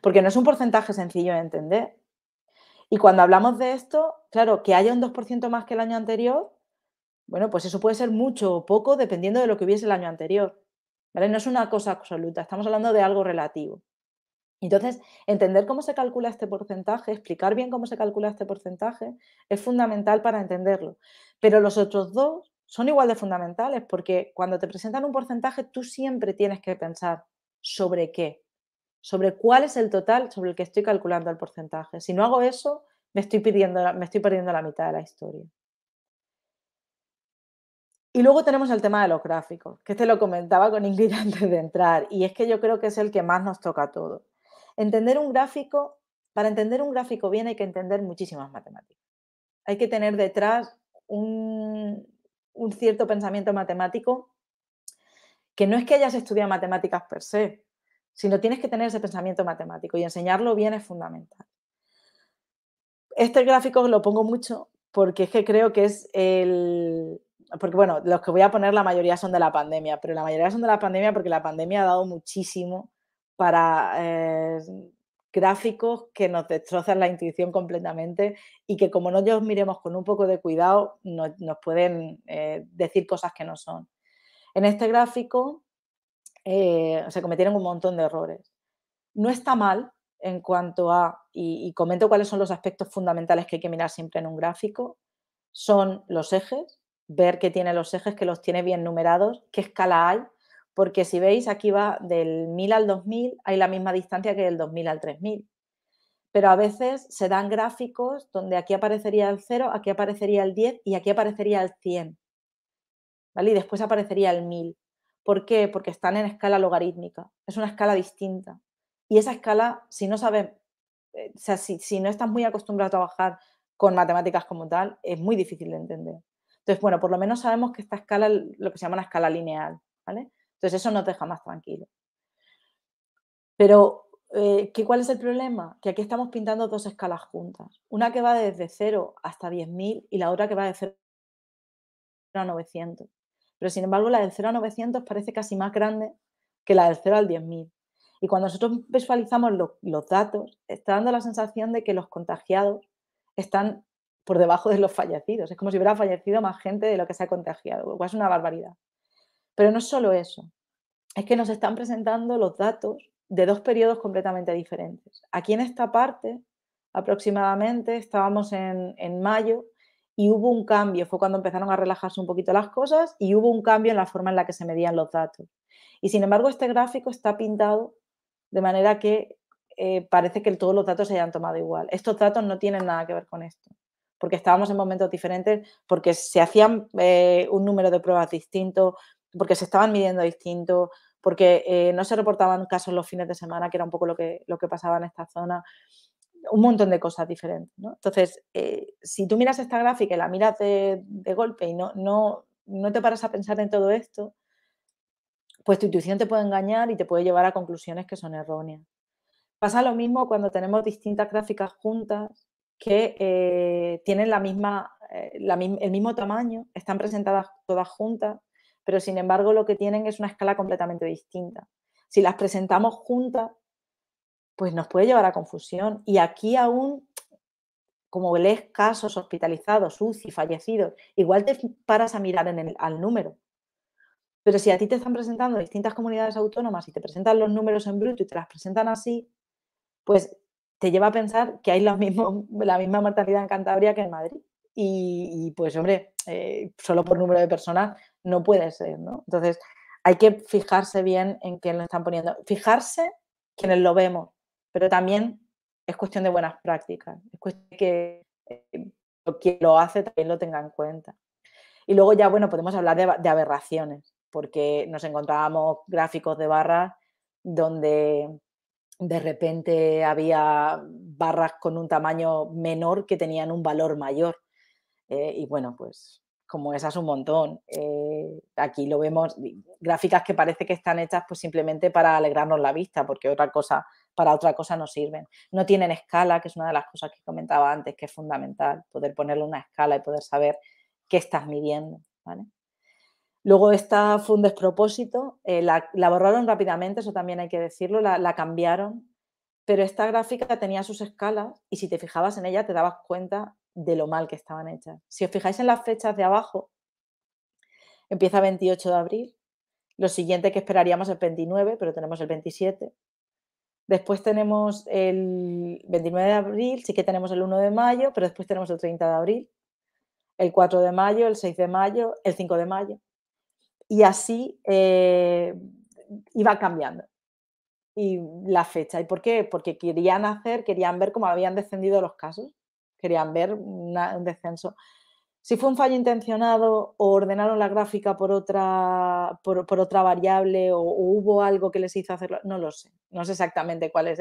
Speaker 2: Porque no es un porcentaje sencillo de entender. Y cuando hablamos de esto, claro, que haya un 2% más que el año anterior, bueno, pues eso puede ser mucho o poco dependiendo de lo que hubiese el año anterior. No es una cosa absoluta, estamos hablando de algo relativo. Entonces, entender cómo se calcula este porcentaje, explicar bien cómo se calcula este porcentaje, es fundamental para entenderlo. Pero los otros dos son igual de fundamentales porque cuando te presentan un porcentaje, tú siempre tienes que pensar sobre qué, sobre cuál es el total sobre el que estoy calculando el porcentaje. Si no hago eso, me estoy, perdiendo, me estoy perdiendo la mitad de la historia. Y luego tenemos el tema de los gráficos, que este lo comentaba con Ingrid [LAUGHS] antes de entrar, y es que yo creo que es el que más nos toca a todos. Entender un gráfico, para entender un gráfico bien hay que entender muchísimas matemáticas. Hay que tener detrás un, cierto pensamiento matemático que no es que hayas estudiado matemáticas per se, sino tienes que tener ese pensamiento matemático y enseñarlo bien es fundamental. Este gráfico lo pongo mucho porque es que creo que es el... Porque bueno, los que voy a poner la mayoría son de la pandemia, pero la mayoría son de la pandemia porque la pandemia ha dado muchísimo para eh, gráficos que nos destrozan la intuición completamente y que como no los miremos con un poco de cuidado nos, pueden eh, decir cosas que no son. En este gráfico eh, se cometieron un montón de errores. No está mal en cuanto a, y, comento cuáles son los aspectos fundamentales que hay que mirar siempre en un gráfico, son los ejes, ver que tiene los ejes, que los tiene bien numerados, qué escala hay, porque si veis aquí va del 1000 al 2000, hay la misma distancia que del 2000 al 3000. Pero a veces se dan gráficos donde aquí aparecería el 0, aquí aparecería el 10 y aquí aparecería el 100. ¿Vale? Y después aparecería el 1000. ¿Por qué? Porque están en escala logarítmica. Es una escala distinta. Y esa escala, si no sabes, eh, o sea, si, no estás muy acostumbrado a trabajar con matemáticas como tal, es muy difícil de entender. Entonces, bueno, por lo menos sabemos que esta escala es lo que se llama una escala lineal, ¿vale? Entonces, eso nos deja más tranquilo. Pero, eh, ¿qué, ¿cuál es el problema? Que aquí estamos pintando dos escalas juntas. Una que va desde 0 hasta 10.000 y la otra que va de 0 a 900. Pero, sin embargo, la del 0 a 900 parece casi más grande que la del 0 al 10.000. Y cuando nosotros visualizamos los datos, está dando la sensación de que los contagiados están por debajo de los fallecidos. Es como si hubiera fallecido más gente de lo que se ha contagiado. Es una barbaridad. Pero no es solo eso. Es que nos están presentando los datos de dos periodos completamente diferentes. Aquí en esta parte, aproximadamente, estábamos en, en mayo y hubo un cambio. Fue cuando empezaron a relajarse un poquito las cosas y hubo un cambio en la forma en la que se medían los datos. Y sin embargo, este gráfico está pintado de manera que eh, parece que todos los datos se hayan tomado igual. Estos datos no tienen nada que ver con esto, porque estábamos en momentos diferentes, porque se hacían eh, un número de pruebas distinto, porque se estaban midiendo distinto, porque eh, no se reportaban casos los fines de semana, que era un poco lo que, lo que pasaba en esta zona, un montón de cosas diferentes. Entonces, si tú miras esta gráfica y la miras de, golpe y no, no, no te paras a pensar en todo esto, pues tu intuición te puede engañar y te puede llevar a conclusiones que son erróneas. Pasa lo mismo cuando tenemos distintas gráficas juntas que eh, tienen la misma, eh, el mismo tamaño, están presentadas todas juntas, pero sin embargo lo que tienen es una escala completamente distinta. Si las presentamos juntas, pues nos puede llevar a confusión. Y aquí aún, como lees casos hospitalizados, UCI, fallecidos, igual te paras a mirar en el, al número, pero si a ti te están presentando distintas comunidades autónomas y te presentan los números en bruto y te las presentan así, pues te lleva a pensar que hay [LAUGHS] la misma mortalidad en Cantabria que en Madrid. Y, pues, hombre, eh, solo por número de personas no puede ser, ¿no? Entonces, hay que fijarse bien en quién lo están poniendo. Fijarse quienes lo vemos, pero también es cuestión de buenas prácticas. Es cuestión de que eh, quien lo hace también lo tenga en cuenta. Y luego ya, bueno, podemos hablar de aberraciones porque nos encontrábamos gráficos de barras donde de repente había barras con un tamaño menor que tenían un valor mayor. Eh, y bueno, pues como esas un montón. Eh, aquí lo vemos, gráficas que parece que están hechas pues simplemente para alegrarnos la vista, porque otra cosa, para otra cosa no sirven. No tienen escala, que es una de las cosas que comentaba antes, que es fundamental, poder ponerle una escala y poder saber qué estás midiendo. ¿vale? Luego esta fue un despropósito, eh, la, borraron rápidamente, eso también hay que decirlo, la, cambiaron, pero esta gráfica tenía sus escalas y si te fijabas en ella te dabas cuenta de lo mal que estaban hechas. Si os fijáis en las fechas de abajo, empieza 28 de abril, lo siguiente que esperaríamos es 29, pero tenemos el 27. Después tenemos el 29 de abril, sí que tenemos el 1 de mayo, pero después tenemos el 30 de abril, el 4 de mayo, el 6 de mayo, el 5 de mayo y así eh, iba cambiando y la fecha. ¿Y por qué? Porque querían hacer, querían ver cómo habían descendido los casos, querían ver un descenso. Si fue un fallo intencionado o ordenaron la gráfica por otra, por, otra variable o, hubo algo que les hizo hacerlo, no lo sé. No sé exactamente cuál es.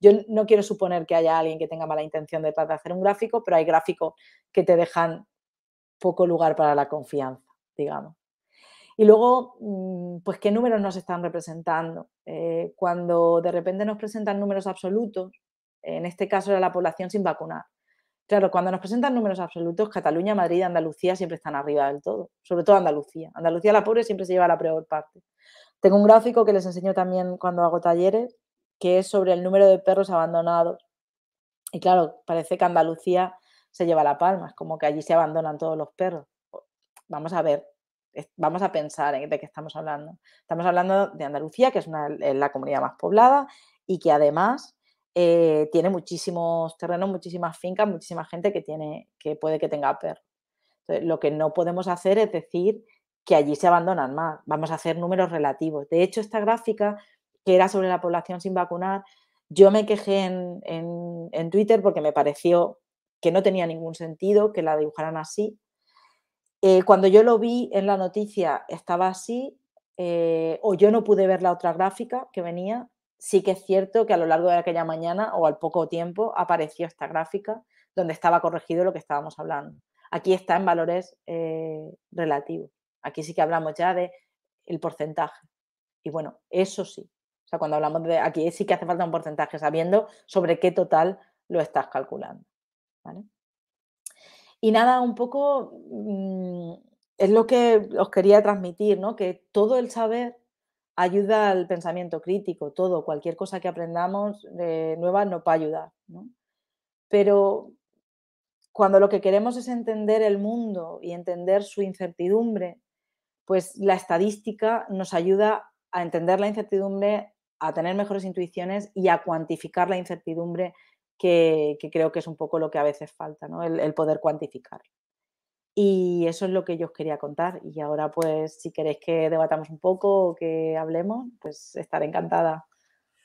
Speaker 2: Yo no quiero suponer que haya alguien que tenga mala intención detrás de hacer un gráfico, pero hay gráficos que te dejan poco lugar para la confianza, digamos. Y luego, mm, pues, ¿qué números nos están representando? Eh, cuando de repente nos presentan números absolutos, en este caso era la población sin vacunar. Claro, cuando nos presentan números absolutos, Cataluña, Madrid Andalucía siempre están arriba del todo, sobre todo Andalucía. Andalucía, la pobre, siempre se lleva la peor parte. Tengo un gráfico que les enseño también cuando hago talleres, que es sobre el número de perros abandonados. Y claro, parece que Andalucía se lleva la palma, es como que allí se abandonan todos los perros. Vamos a ver, vamos a pensar en de qué estamos hablando. Estamos hablando de Andalucía, que es la comunidad más poblada y que además eh, tiene muchísimos terrenos, muchísimas fincas, muchísima gente que, tiene, que puede que tenga perros. lo que no podemos hacer es decir que allí se abandonan más. Vamos a hacer números relativos. De hecho, esta gráfica, que era sobre la población sin vacunar, yo me quejé en Twitter porque me pareció que no tenía ningún sentido que la dibujaran así, eh, cuando yo lo vi en la noticia estaba así, eh, o yo no pude ver la otra gráfica que venía, sí que es cierto que a lo largo de aquella mañana o al poco tiempo apareció esta gráfica donde estaba corregido lo que estábamos hablando. Aquí está en valores eh, relativos. Aquí sí que hablamos ya de el porcentaje. Y bueno, eso sí. O sea, cuando hablamos de aquí sí que hace falta un porcentaje, sabiendo sobre qué total lo estás calculando. ¿vale? Y nada, un poco mm, es lo que os quería transmitir, ¿no? Que todo el saber ayuda al pensamiento crítico, todo, cualquier cosa que aprendamos de nueva nos va a ayudar, ¿no? Pero cuando lo que queremos es entender el mundo y entender su incertidumbre, pues la estadística nos ayuda a entender la incertidumbre, a tener mejores intuiciones y a cuantificar la incertidumbre que, creo que es un poco lo que a veces falta, ¿no? el, poder cuantificar. Y eso es lo que yo os quería contar. Y ahora, pues, si queréis que debatamos un poco o que hablemos, pues estaré encantada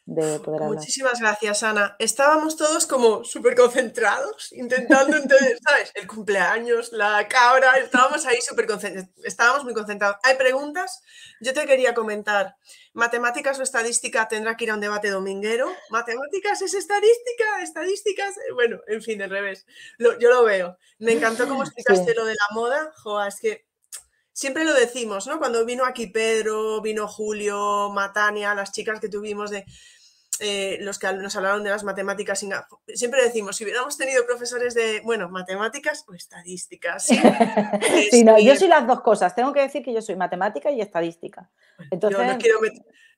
Speaker 2: de poder hablar.
Speaker 1: Muchísimas gracias, Ana. Estábamos todos como súper concentrados, [LAUGHS] intentando entender, ¿sabes? El cumpleaños, la cabra, estábamos ahí súper concentrados, estábamos muy concentrados. ¿Hay preguntas? Yo te quería comentar, ¿matemáticas o estadística tendrá que ir a un debate dominguero? ¿Matemáticas es estadística? ¿Estadísticas? Eh, bueno, en fin, al revés. yo lo veo. Me encantó cómo [LAUGHS] explicaste lo de la moda. Joa, es que siempre lo decimos, ¿no? Cuando vino aquí Pedro, vino Julio, Matania, las chicas que tuvimos de eh, los que nos hablaron de las matemáticas, siempre decimos, si hubiéramos tenido profesores de, bueno, matemáticas o estadísticas. [LAUGHS]
Speaker 2: ¿sí? no, yo soy las dos cosas, tengo que decir que yo soy matemática y estadística. Entonces...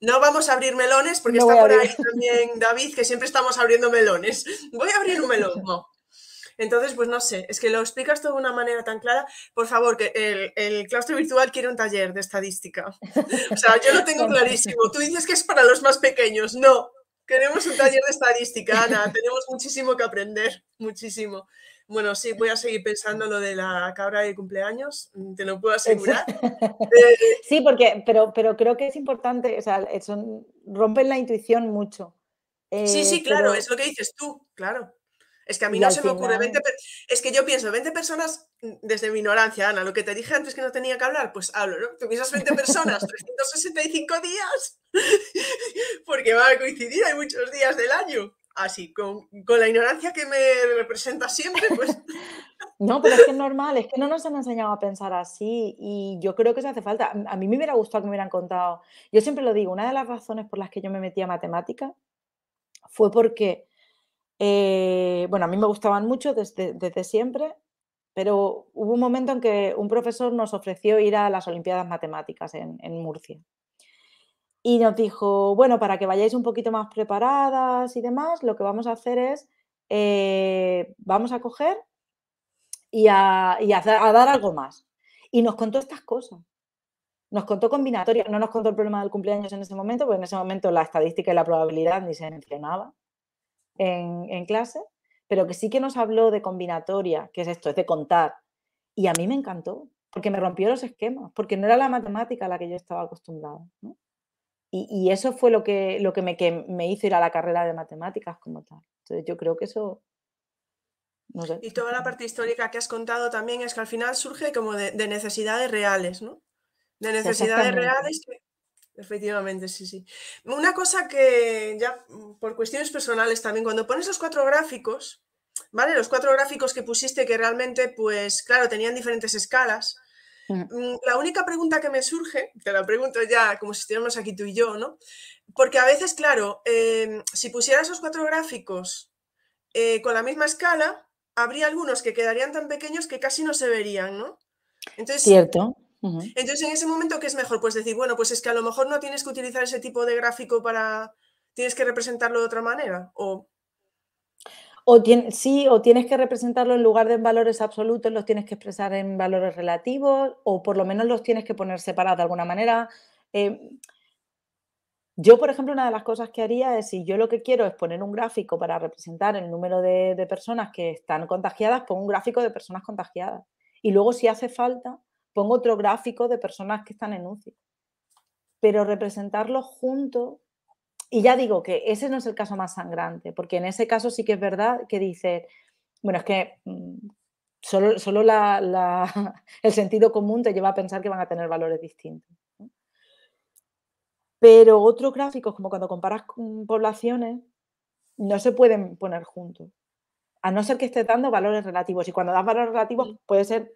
Speaker 1: no, vamos a abrir melones porque está por ahí también David, que siempre estamos abriendo melones. [LAUGHS] Voy a abrir un melón. Entonces, pues no sé, es que lo explicas todo de una manera tan clara. Por favor, que el, el, claustro virtual quiere un taller de estadística. [LAUGHS] O sea, yo lo tengo clarísimo. Tú dices que es para los más pequeños. No, Queremos un taller de [LAUGHS] estadística, Ana. Tenemos muchísimo que aprender, muchísimo. Bueno, sí, voy a seguir pensando lo de la cabra de cumpleaños, mm, te lo puedo asegurar.
Speaker 2: Eh, sí, porque, pero, pero creo que es importante, o sea, son, rompen la intuición mucho.
Speaker 1: sí, sí, eh, claro, es lo que dices tú, claro. Es que a mí no se me ocurre 20 Es que yo pienso, 20 personas, mm, desde mi ignorancia, Ana, lo que te dije antes que no tenía que hablar, pues hablo, ¿no? Tú piensas 20 personas, [LAUGHS] 365 días, [LAUGHS] porque va a coincidir, hay muchos días del año. Así, con, la ignorancia que me representa siempre, pues... [LAUGHS]
Speaker 2: No, pero es que es normal, es que no nos han enseñado a pensar así y yo creo que eso hace falta. A mí me hubiera gustado que me hubieran contado. Yo siempre lo digo, una de las razones por las que yo me metí a matemática fue porque eh, bueno, a mí me gustaban mucho desde, siempre, pero hubo un momento en que un profesor nos ofreció ir a las Olimpiadas Matemáticas en, Murcia. Y nos dijo, bueno, para que vayáis un poquito más preparadas y demás, lo que vamos a hacer es, eh, vamos a coger y, a, dar algo más. Y nos contó estas cosas. Nos contó combinatorias, no nos contó el problema del cumpleaños en ese momento, porque en ese momento la estadística y la probabilidad ni se mencionaba en, clase, pero que sí que nos habló de combinatoria, que es esto, es de contar. Y a mí me encantó, porque me rompió los esquemas, porque no era la matemática a la que yo estaba acostumbrada. Y, eso fue lo que, lo que me, que me hizo ir a la carrera de matemáticas como tal. Entonces yo creo que eso no sé.
Speaker 1: Y toda la parte histórica que has contado también es que al final surge como de, de necesidades reales, ¿no? De necesidades reales que, Efectivamente, sí, sí. Una cosa que ya mm, por cuestiones personales también, cuando pones los cuatro gráficos, ¿vale? Los cuatro gráficos que pusiste que realmente, pues claro, tenían diferentes escalas. Mm, la única pregunta que me surge, te la pregunto ya como si estuviéramos aquí tú y yo, ¿no? Porque a veces, claro, em, si pusiera esos cuatro gráficos eh, con la misma escala, habría algunos que quedarían tan pequeños que casi no se verían, ¿no?
Speaker 2: Entonces, Cierto.
Speaker 1: Entonces, en ese momento, ¿qué es mejor? Pues decir, bueno, pues es que a lo mejor no tienes que utilizar ese tipo de gráfico para... Tienes que representarlo de otra manera. O
Speaker 2: o sí, o tienes que representarlo en lugar de en valores absolutos, los tienes que expresar en valores relativos, o por lo menos los tienes que poner separados de alguna manera. Em, yo, por ejemplo, una de las cosas que haría es, si yo lo que quiero es poner un gráfico para representar el número de, personas que están contagiadas, pongo un gráfico de personas contagiadas. Y luego, si hace falta, pongo otro gráfico de personas que están en UCI. Pero representarlos juntos y ya digo que ese no es el caso más sangrante, porque en ese caso sí que es verdad que dice, bueno, es que mm, solo, solo [LAUGHS] el sentido común te lleva a pensar que van a tener valores distintos. Pero otros gráficos, como cuando comparas con poblaciones, no se pueden poner juntos. A no ser que estés dando valores relativos. Y cuando das valores relativos, puede ser,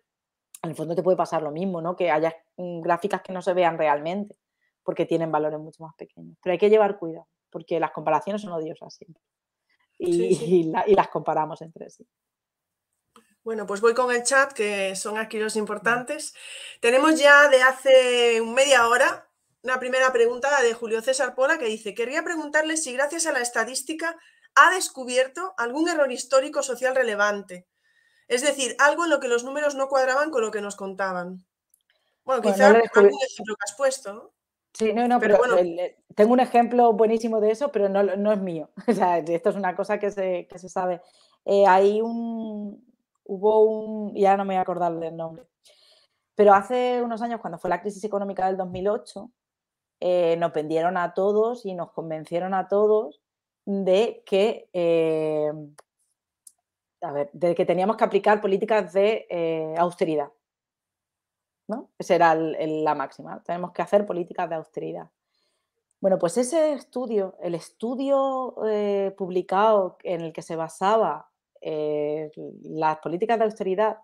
Speaker 2: en el fondo te puede pasar lo mismo, ¿no? Que haya mm, gráficas que no se vean realmente porque tienen valores mucho más pequeños. Pero hay que llevar cuidado, porque las comparaciones son odiosas siempre. [LAUGHS] Y, las comparamos entre sí.
Speaker 1: Bueno, pues voy con el chat, que son aquí los importantes. Tenemos ya de hace media hora una primera pregunta de Julio César Pola que dice, quería preguntarle si gracias a la estadística ha descubierto algún error histórico social relevante. Es decir, algo en lo que los números no cuadraban con lo que nos contaban. Bueno, quizá algún ejemplo que has puesto, ¿no?
Speaker 2: Sí, no, no, pero, eh, tengo un ejemplo buenísimo de eso, pero no, es mío. [LAUGHS] O sea, esto es una cosa que se, se sabe. Eh, hay un, hubo un, ya no me voy a acordar del nombre, pero hace unos años, cuando fue la crisis económica del 2008, eh, nos vendieron a todos y nos convencieron a todos de que, a ver, de que teníamos que aplicar políticas de austeridad. ¿no? Esa era la máxima. Tenemos que hacer políticas de austeridad. Bueno, pues ese estudio, el estudio eh, publicado en el que se basaba eh, las políticas de austeridad,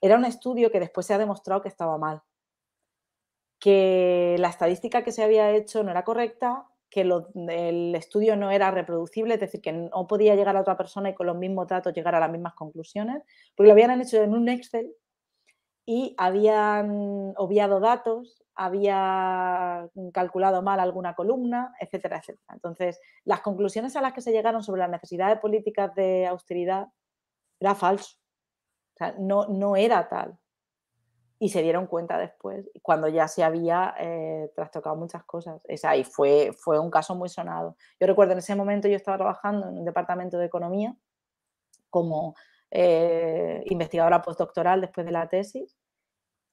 Speaker 2: era un estudio que después se ha demostrado que estaba mal. Que la estadística que se había hecho no era correcta, que el estudio no era reproducible, es decir, que no podía llegar a otra persona y con los mismos datos llegar a las mismas conclusiones, porque lo habían hecho en un Excel y habían obviado datos, había calculado mal alguna columna, etcétera, etcétera. Entonces, las conclusiones a las que se llegaron sobre la necesidad de políticas de austeridad era falso. O sea, no, no era tal. Y se dieron cuenta después, cuando ya se había eh, trastocado muchas cosas. Esa, y fue, fue un caso muy sonado. Yo recuerdo en ese momento yo estaba trabajando en un departamento de economía como eh, investigadora postdoctoral después de la tesis.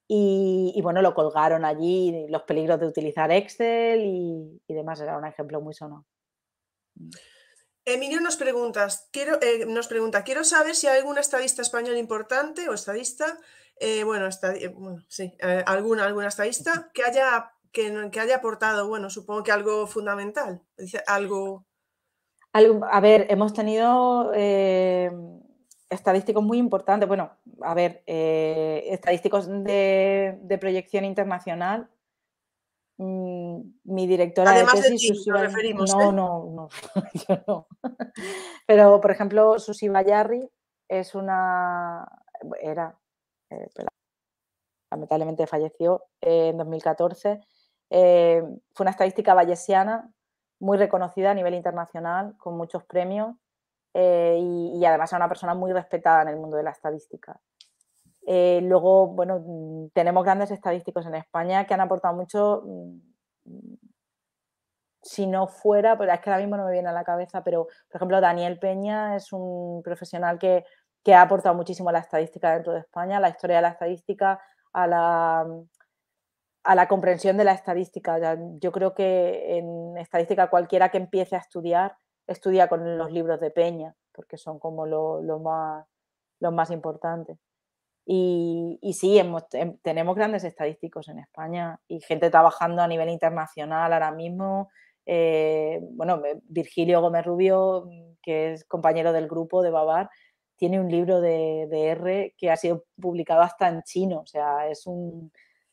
Speaker 2: Y, bueno, lo colgaron allí, los peligros de utilizar Excel y, demás, era un ejemplo muy sonoro.
Speaker 1: Mm. Emilio nos, preguntas, quiero, eh, nos pregunta, quiero saber si hay algún estadista español importante o estadista, eh, bueno, sí, alguna, alguna estadista que haya, que, que, haya aportado, bueno, supongo que algo fundamental, algo...
Speaker 2: algo a ver, hemos tenido estadísticos muy importantes. Bueno, a ver, eh, estadísticos de, proyección internacional. Mm, mi directora
Speaker 1: Además de tesis, nos referimos,
Speaker 2: no,
Speaker 1: ¿eh?
Speaker 2: no, no, [LAUGHS] yo no. Pero, por ejemplo, Susi Bayarri es una, era, eh, lamentablemente falleció en 2014, fue una estadística bayesiana muy reconocida a nivel internacional, con muchos premios, eh, y, además era una persona muy respetada en el mundo de la estadística. Eh, luego, bueno, mm, tenemos grandes estadísticos en España que han aportado mucho, mm, si no fuera, pero es que ahora mismo no me viene a la cabeza, pero por ejemplo Daniel Peña es un profesional que, que ha aportado muchísimo a la estadística dentro de España, a la historia de la estadística, a la, la comprensión de la estadística. Yo creo que en estadística cualquiera que empiece a estudiar estudia con los libros de Peña, porque son como lo, más, los más importantes. Y, sí, tenemos grandes estadísticos en España y gente trabajando a nivel internacional ahora mismo. Eh, bueno, Virgilio Gómez Rubio, que es compañero del grupo de Babar, tiene un libro de, de, R que ha sido publicado hasta en chino. O sea, es un,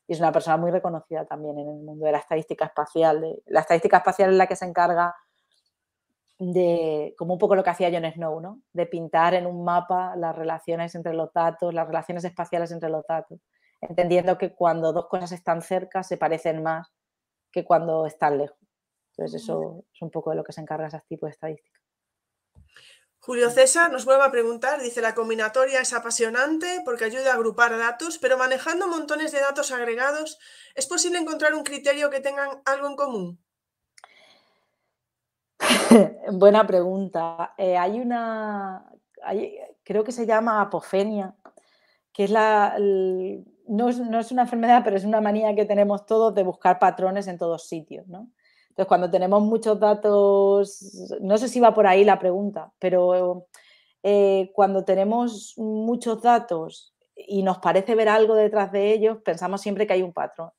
Speaker 2: es una persona muy reconocida también en el mundo de la estadística espacial. la estadística espacial es la que se encarga de, como un poco lo que hacía Jon Snow, ¿no? de pintar en un mapa las relaciones entre los datos, las relaciones espaciales entre los datos, entendiendo que cuando dos cosas están cerca se parecen más que cuando están lejos. Entonces eso es un poco de lo que se encarga ese tipo de estadística.
Speaker 1: Julio César nos vuelve a preguntar, dice, la combinatoria es apasionante porque ayuda a agrupar datos, pero manejando montones de datos agregados, ¿es posible encontrar un criterio que tengan algo en común? [LAUGHS]
Speaker 2: Buena pregunta. Eh, hay una, creo que se llama apofenia, que es la, no es, no es, una enfermedad, pero es una manía que tenemos todos de buscar patrones en todos sitios, ¿no? Entonces, cuando tenemos muchos datos, no sé si va por ahí la pregunta, pero eh, cuando tenemos muchos datos y nos parece ver algo detrás de ellos, pensamos siempre que hay un patrón.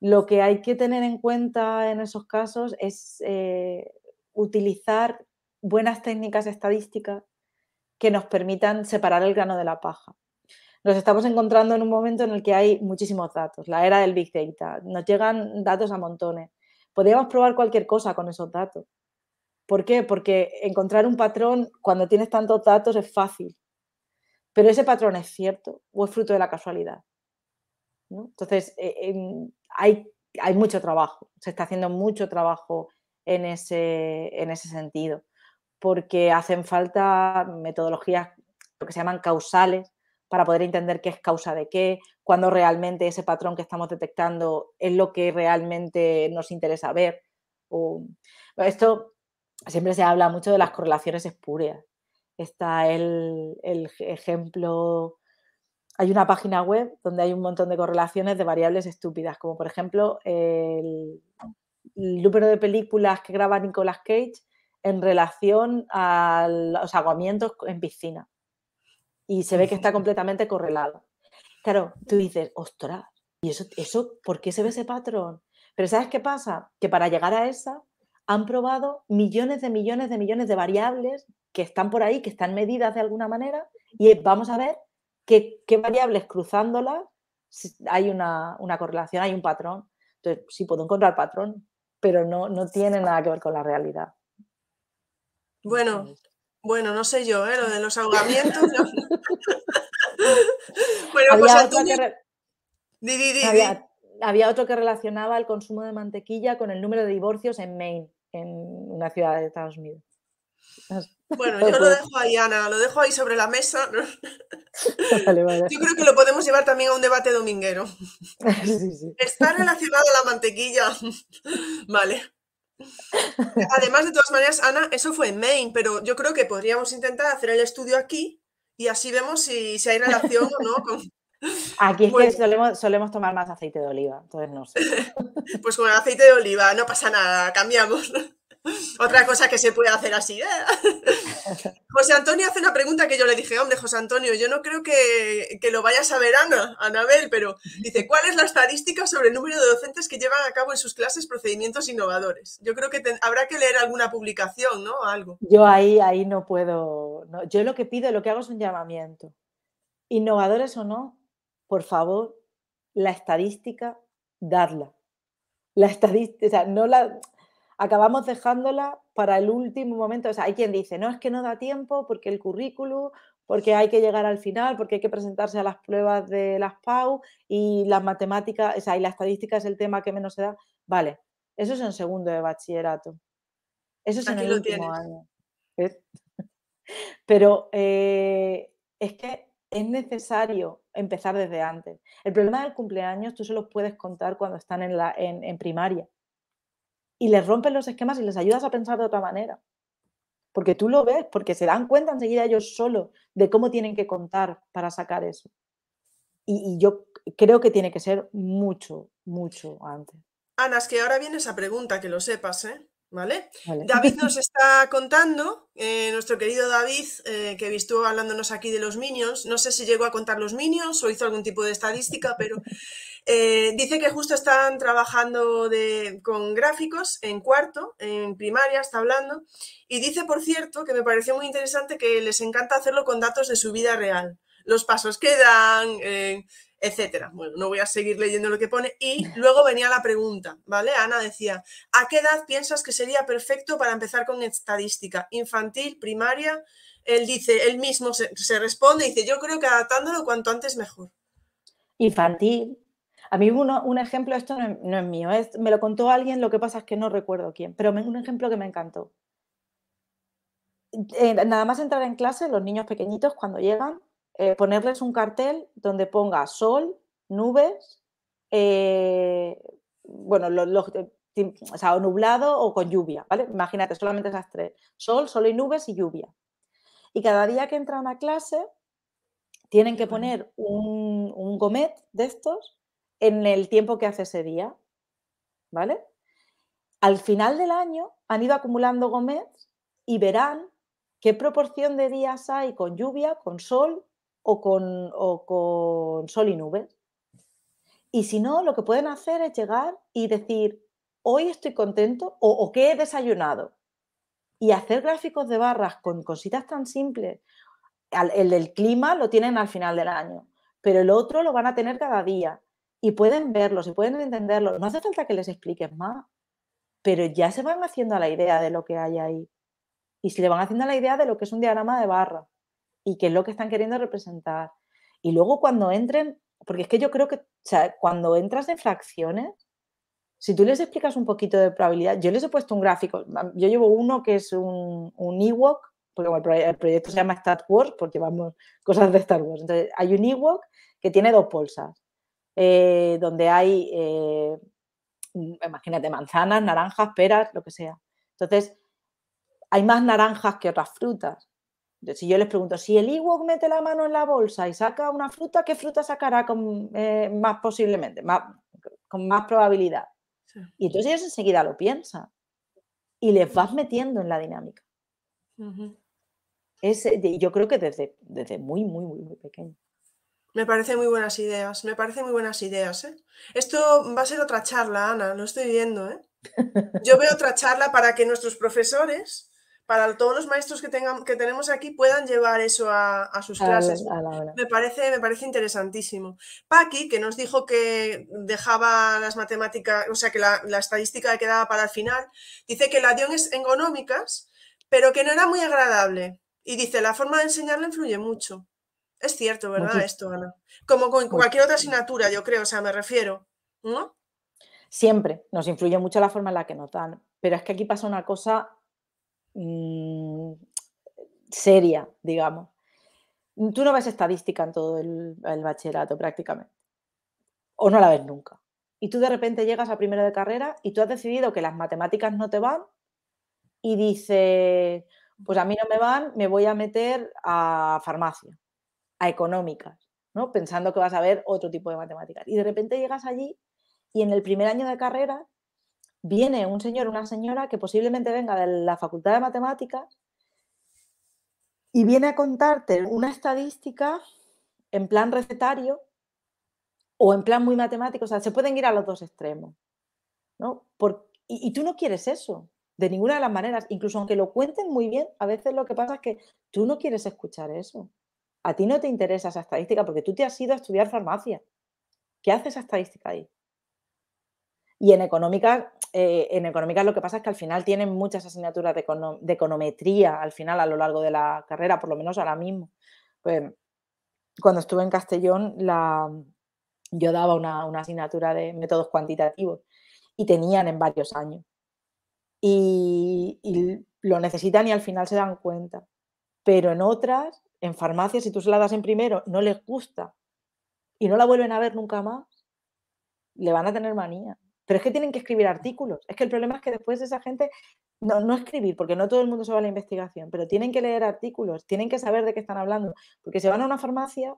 Speaker 2: Lo que hay que tener en cuenta en esos casos es eh, utilizar buenas técnicas estadísticas que nos permitan separar el grano de la paja. Nos estamos encontrando en un momento en el que hay muchísimos datos, la era del Big Data. Nos llegan datos a montones podríamos probar cualquier cosa con esos datos. ¿Por qué? Porque encontrar un patrón cuando tienes tantos datos es fácil, pero ese patrón es cierto o es fruto de la casualidad. Entonces, eh, hay, hay, mucho trabajo, se está haciendo mucho trabajo en ese, en ese sentido, porque hacen falta metodologías que se llaman causales para poder entender qué es causa de qué, cuándo realmente ese patrón que estamos detectando es lo que realmente nos interesa ver. esto siempre se habla mucho de las correlaciones espurias. Está el, ejemplo, hay una página web donde hay un montón de correlaciones de variables estúpidas, como por ejemplo el, el número de películas que graba Nicolas Cage en relación a los aguamientos en piscina y se ve que está completamente correlado. Claro, tú dices, ostras, ¿y eso, eso por qué se ve ese patrón? Pero ¿sabes qué pasa? Que para llegar a esa han probado millones de millones de millones de variables que están por ahí, que están medidas de alguna manera, y vamos a ver qué, variables cruzándolas hay una, una, correlación, hay un patrón. Entonces, sí puedo encontrar patrón, pero no, no tiene nada que ver con la realidad.
Speaker 1: Bueno, bueno, no sé yo, ¿eh? lo de los ahogamientos. [LAUGHS]
Speaker 2: bueno, pues había, otro que relacionaba el consumo de mantequilla con el número de divorcios en Maine, en una ciudad de Estados Unidos.
Speaker 1: Bueno, [LAUGHS] yo lo dejo ahí, Ana, lo dejo ahí sobre la mesa. [LAUGHS] Yo creo que lo podemos llevar también a un debate dominguero. [LAUGHS] Está relacionado a la mantequilla. Vale. Además, de todas maneras, Ana, eso fue en Maine, pero yo creo que podríamos intentar hacer el estudio aquí y así vemos si, hay relación o no con... [LAUGHS]
Speaker 2: Aquí es que solemos, solemos, tomar más aceite de oliva, entonces no sé. [LAUGHS]
Speaker 1: Pues con el aceite de oliva no pasa nada, cambiamos. [LAUGHS] Otra cosa que se puede hacer así. ¿eh? José Antonio hace una pregunta que yo le dije, hombre, José Antonio, yo no creo que, lo vayas a ver Ana, Anabel, pero dice, ¿cuál es la estadística sobre el número de docentes que llevan a cabo en sus clases procedimientos innovadores? Yo creo que habrá que leer alguna publicación, ¿no? Algo.
Speaker 2: Yo ahí, ahí no puedo. Yo lo que pido, lo que hago es un llamamiento. Innovadores o no, por favor, la estadística, dadla. La estadística, o sea, no la acabamos dejándola para el último momento. O sea, hay quien dice, no, es que no da tiempo porque el currículum, porque hay que llegar al final, porque hay que presentarse a las pruebas de las PAU y las matemáticas, o sea, y la estadística es el tema que menos se da. Vale, eso es en segundo de bachillerato. Eso es en el último año. [LAUGHS] Pero eh, es que es necesario empezar desde antes. El problema del cumpleaños tú se los puedes contar cuando están en, la, en primaria y les rompes los esquemas y les ayudas a pensar de otra manera. Porque tú lo ves, porque se dan cuenta enseguida ellos solos de cómo tienen que contar para sacar eso. Y, yo creo que tiene que ser mucho, mucho antes.
Speaker 1: Ana, es que ahora viene esa pregunta, que lo sepas, ¿eh? ¿Vale? David nos está contando, eh, nuestro querido David, eh, que estuvo hablándonos aquí de los minions, no sé si llegó a contar los minions o hizo algún tipo de estadística, pero eh, dice que justo están trabajando con gráficos en cuarto, en primaria está hablando, y dice, por cierto, que me pareció muy interesante que les encanta hacerlo con datos de su vida real, los pasos que dan, etcétera. Bueno, no voy a seguir leyendo lo que pone. Y luego venía la pregunta, ¿vale? Ana decía, ¿a qué edad piensas que sería perfecto para empezar con estadística? ¿Infantil, primaria? Él dice, él mismo se, responde y dice, yo creo que adaptándolo cuanto antes mejor.
Speaker 2: Infantil. A mí uno, un ejemplo, esto no es, mío, me lo contó alguien, lo que pasa es que no recuerdo quién, pero un ejemplo que me encantó. Eh, nada más entrar en clase, los niños pequeñitos cuando llegan, eh, ponerles un cartel donde ponga sol, nubes, eh, bueno, los, o sea, nublado o con lluvia, ¿vale? Imagínate, solamente esas tres, sol, sol y nubes y lluvia. Y cada día que entran a clase, tienen que poner un, un gomet de estos en el tiempo que hace ese día, ¿vale? Al final del año han ido acumulando gomets y verán qué proporción de días hay con lluvia, con sol o con, con sol y nubes. Y si no, lo que pueden hacer es llegar y decir, hoy estoy contento o, o qué he desayunado. Y hacer gráficos de barras con cositas tan simples. El del clima lo tienen al final del año, pero el otro lo van a tener cada día. Y pueden verlos y pueden entenderlo. No hace falta que les expliques más, pero ya se van haciendo a la idea de lo que hay ahí y se le van haciendo la idea de lo que es un diagrama de barra y qué es lo que están queriendo representar. Y luego cuando entren, porque es que yo creo que cuando entras en fracciones, si tú les explicas un poquito de probabilidad, yo les he puesto un gráfico, yo llevo uno que es un, un Ewok, porque el proyecto se llama Star Wars, porque llevamos [LAUGHS] cosas de Star Wars. Entonces, hay un Ewok que tiene dos bolsas, eh, donde hay, eh, imagínate, manzanas, naranjas, peras, lo que sea. Entonces, hay más naranjas que otras frutas. Si yo les pregunto, si el Ewok mete la mano en la bolsa y saca una fruta, ¿qué fruta sacará con, eh, más posiblemente, más, con más probabilidad? Y entonces ellos enseguida lo piensan y les vas metiendo en la dinámica. yo creo que desde, desde muy, muy, muy, muy pequeño.
Speaker 1: Me parece muy buenas ideas, me parece muy buenas ideas. ¿eh? Esto va a ser otra charla, Ana, lo estoy viendo. ¿eh? [LAUGHS] Yo veo otra charla para que nuestros profesores para todos los maestros que, tengan, que tenemos aquí puedan llevar eso a, sus clases. me, parece, me parece interesantísimo. Paqui, que nos dijo que dejaba las matemáticas, o sea, que la, estadística quedaba para el final, dice que la dio en económicas, pero que no era muy agradable. Y dice, la forma de enseñarla influye mucho. Es cierto, ¿verdad? Esto, Ana. Como con cualquier otra asignatura, yo creo, o sea, me refiero. ¿No?
Speaker 2: Siempre nos influye mucho la forma en la que nos dan. Pero es que aquí pasa una cosa Mm, seria, digamos. Tú no ves estadística en todo el, bachillerato prácticamente. O no la ves nunca. Y tú de repente llegas a primero de carrera y tú has decidido que las matemáticas no te van y dices, pues a mí no me van, me voy a meter a farmacia, a económicas, ¿no? Pensando que vas a ver otro tipo de matemáticas. Y de repente llegas allí y en el primer año de carrera viene un señor una señora que posiblemente venga de la Facultad de Matemáticas y viene a contarte una estadística en plan recetario o en plan muy matemático. O sea, se pueden ir a los dos extremos. ¿no? y, y, tú no quieres eso, de ninguna de las maneras. Incluso aunque lo cuenten muy bien, a veces lo que pasa es que tú no quieres escuchar eso. A ti no te interesa esa estadística porque tú te has ido a estudiar farmacia. ¿Qué hace esa estadística ahí? Y en económicas, eh, en económicas lo que pasa es que al final tienen muchas asignaturas de, econometría al final a lo largo de la carrera, por lo menos ahora mismo. Pues, cuando estuve en Castellón, yo daba una, asignatura de métodos cuantitativos y tenían en varios años. Y, y, lo necesitan y al final se dan cuenta. Pero en otras, en farmacia, si tú se la das en primero, no les gusta y no la vuelven a ver nunca más, le van a tener manía. Pero es que tienen que escribir artículos. Es que el problema es que después esa gente, no, no escribir, porque no todo el mundo se va a la investigación, pero tienen que leer artículos, tienen que saber de qué están hablando, porque se van a una farmacia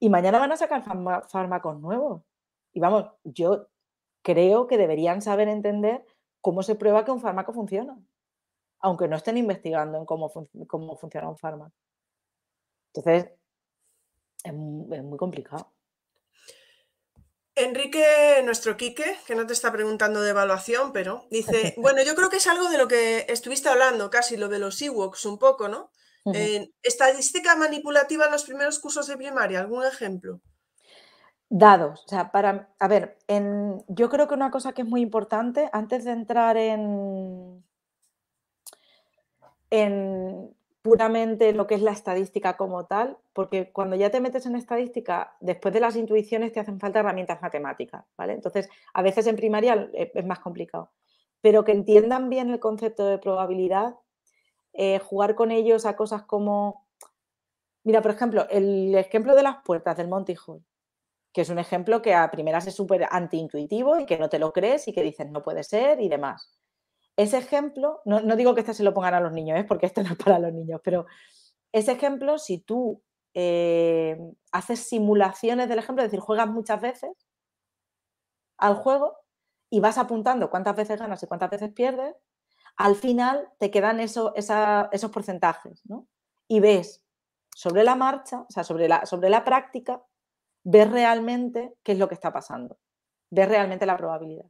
Speaker 2: y mañana van a sacar fármacos nuevos. Y vamos, yo creo que deberían saber entender cómo se prueba que un fármaco funciona, aunque no estén investigando en cómo, cómo funciona un fármaco. Entonces, es muy complicado.
Speaker 1: Enrique, nuestro Quique, que no te está preguntando de evaluación, pero dice, [LAUGHS] bueno, yo creo que es algo de lo que estuviste hablando, casi lo de los Ewoks un poco, ¿no? estadística manipulativa en los primeros cursos de primaria, ¿algún ejemplo?
Speaker 2: Dados, o sea, para, a ver, en, yo creo que una cosa que es muy importante antes de entrar en, en puramente lo que es la estadística como tal, porque cuando ya te metes en estadística, después de las intuiciones te hacen falta herramientas matemáticas, ¿vale? Entonces, a veces en primaria eh, es más complicado, pero que entiendan bien el concepto de probabilidad, eh, jugar con ellos a cosas como, mira, por ejemplo, el ejemplo de las puertas del Hall que es un ejemplo que a primeras es súper antiintuitivo y que no te lo crees y que dices no puede ser y demás. Ese ejemplo, no, digo que este se lo pongan a los niños, ¿eh? porque este no es para los niños, pero ese ejemplo, si tú eh, haces simulaciones del ejemplo, es decir, juegas muchas veces al juego y vas apuntando cuántas veces ganas y cuántas veces pierdes, al final te quedan esos porcentajes, ¿no? Y ves sobre la marcha, o sea, sobre la, sobre la práctica, ver realmente qué es lo que está pasando, ver realmente la probabilidad.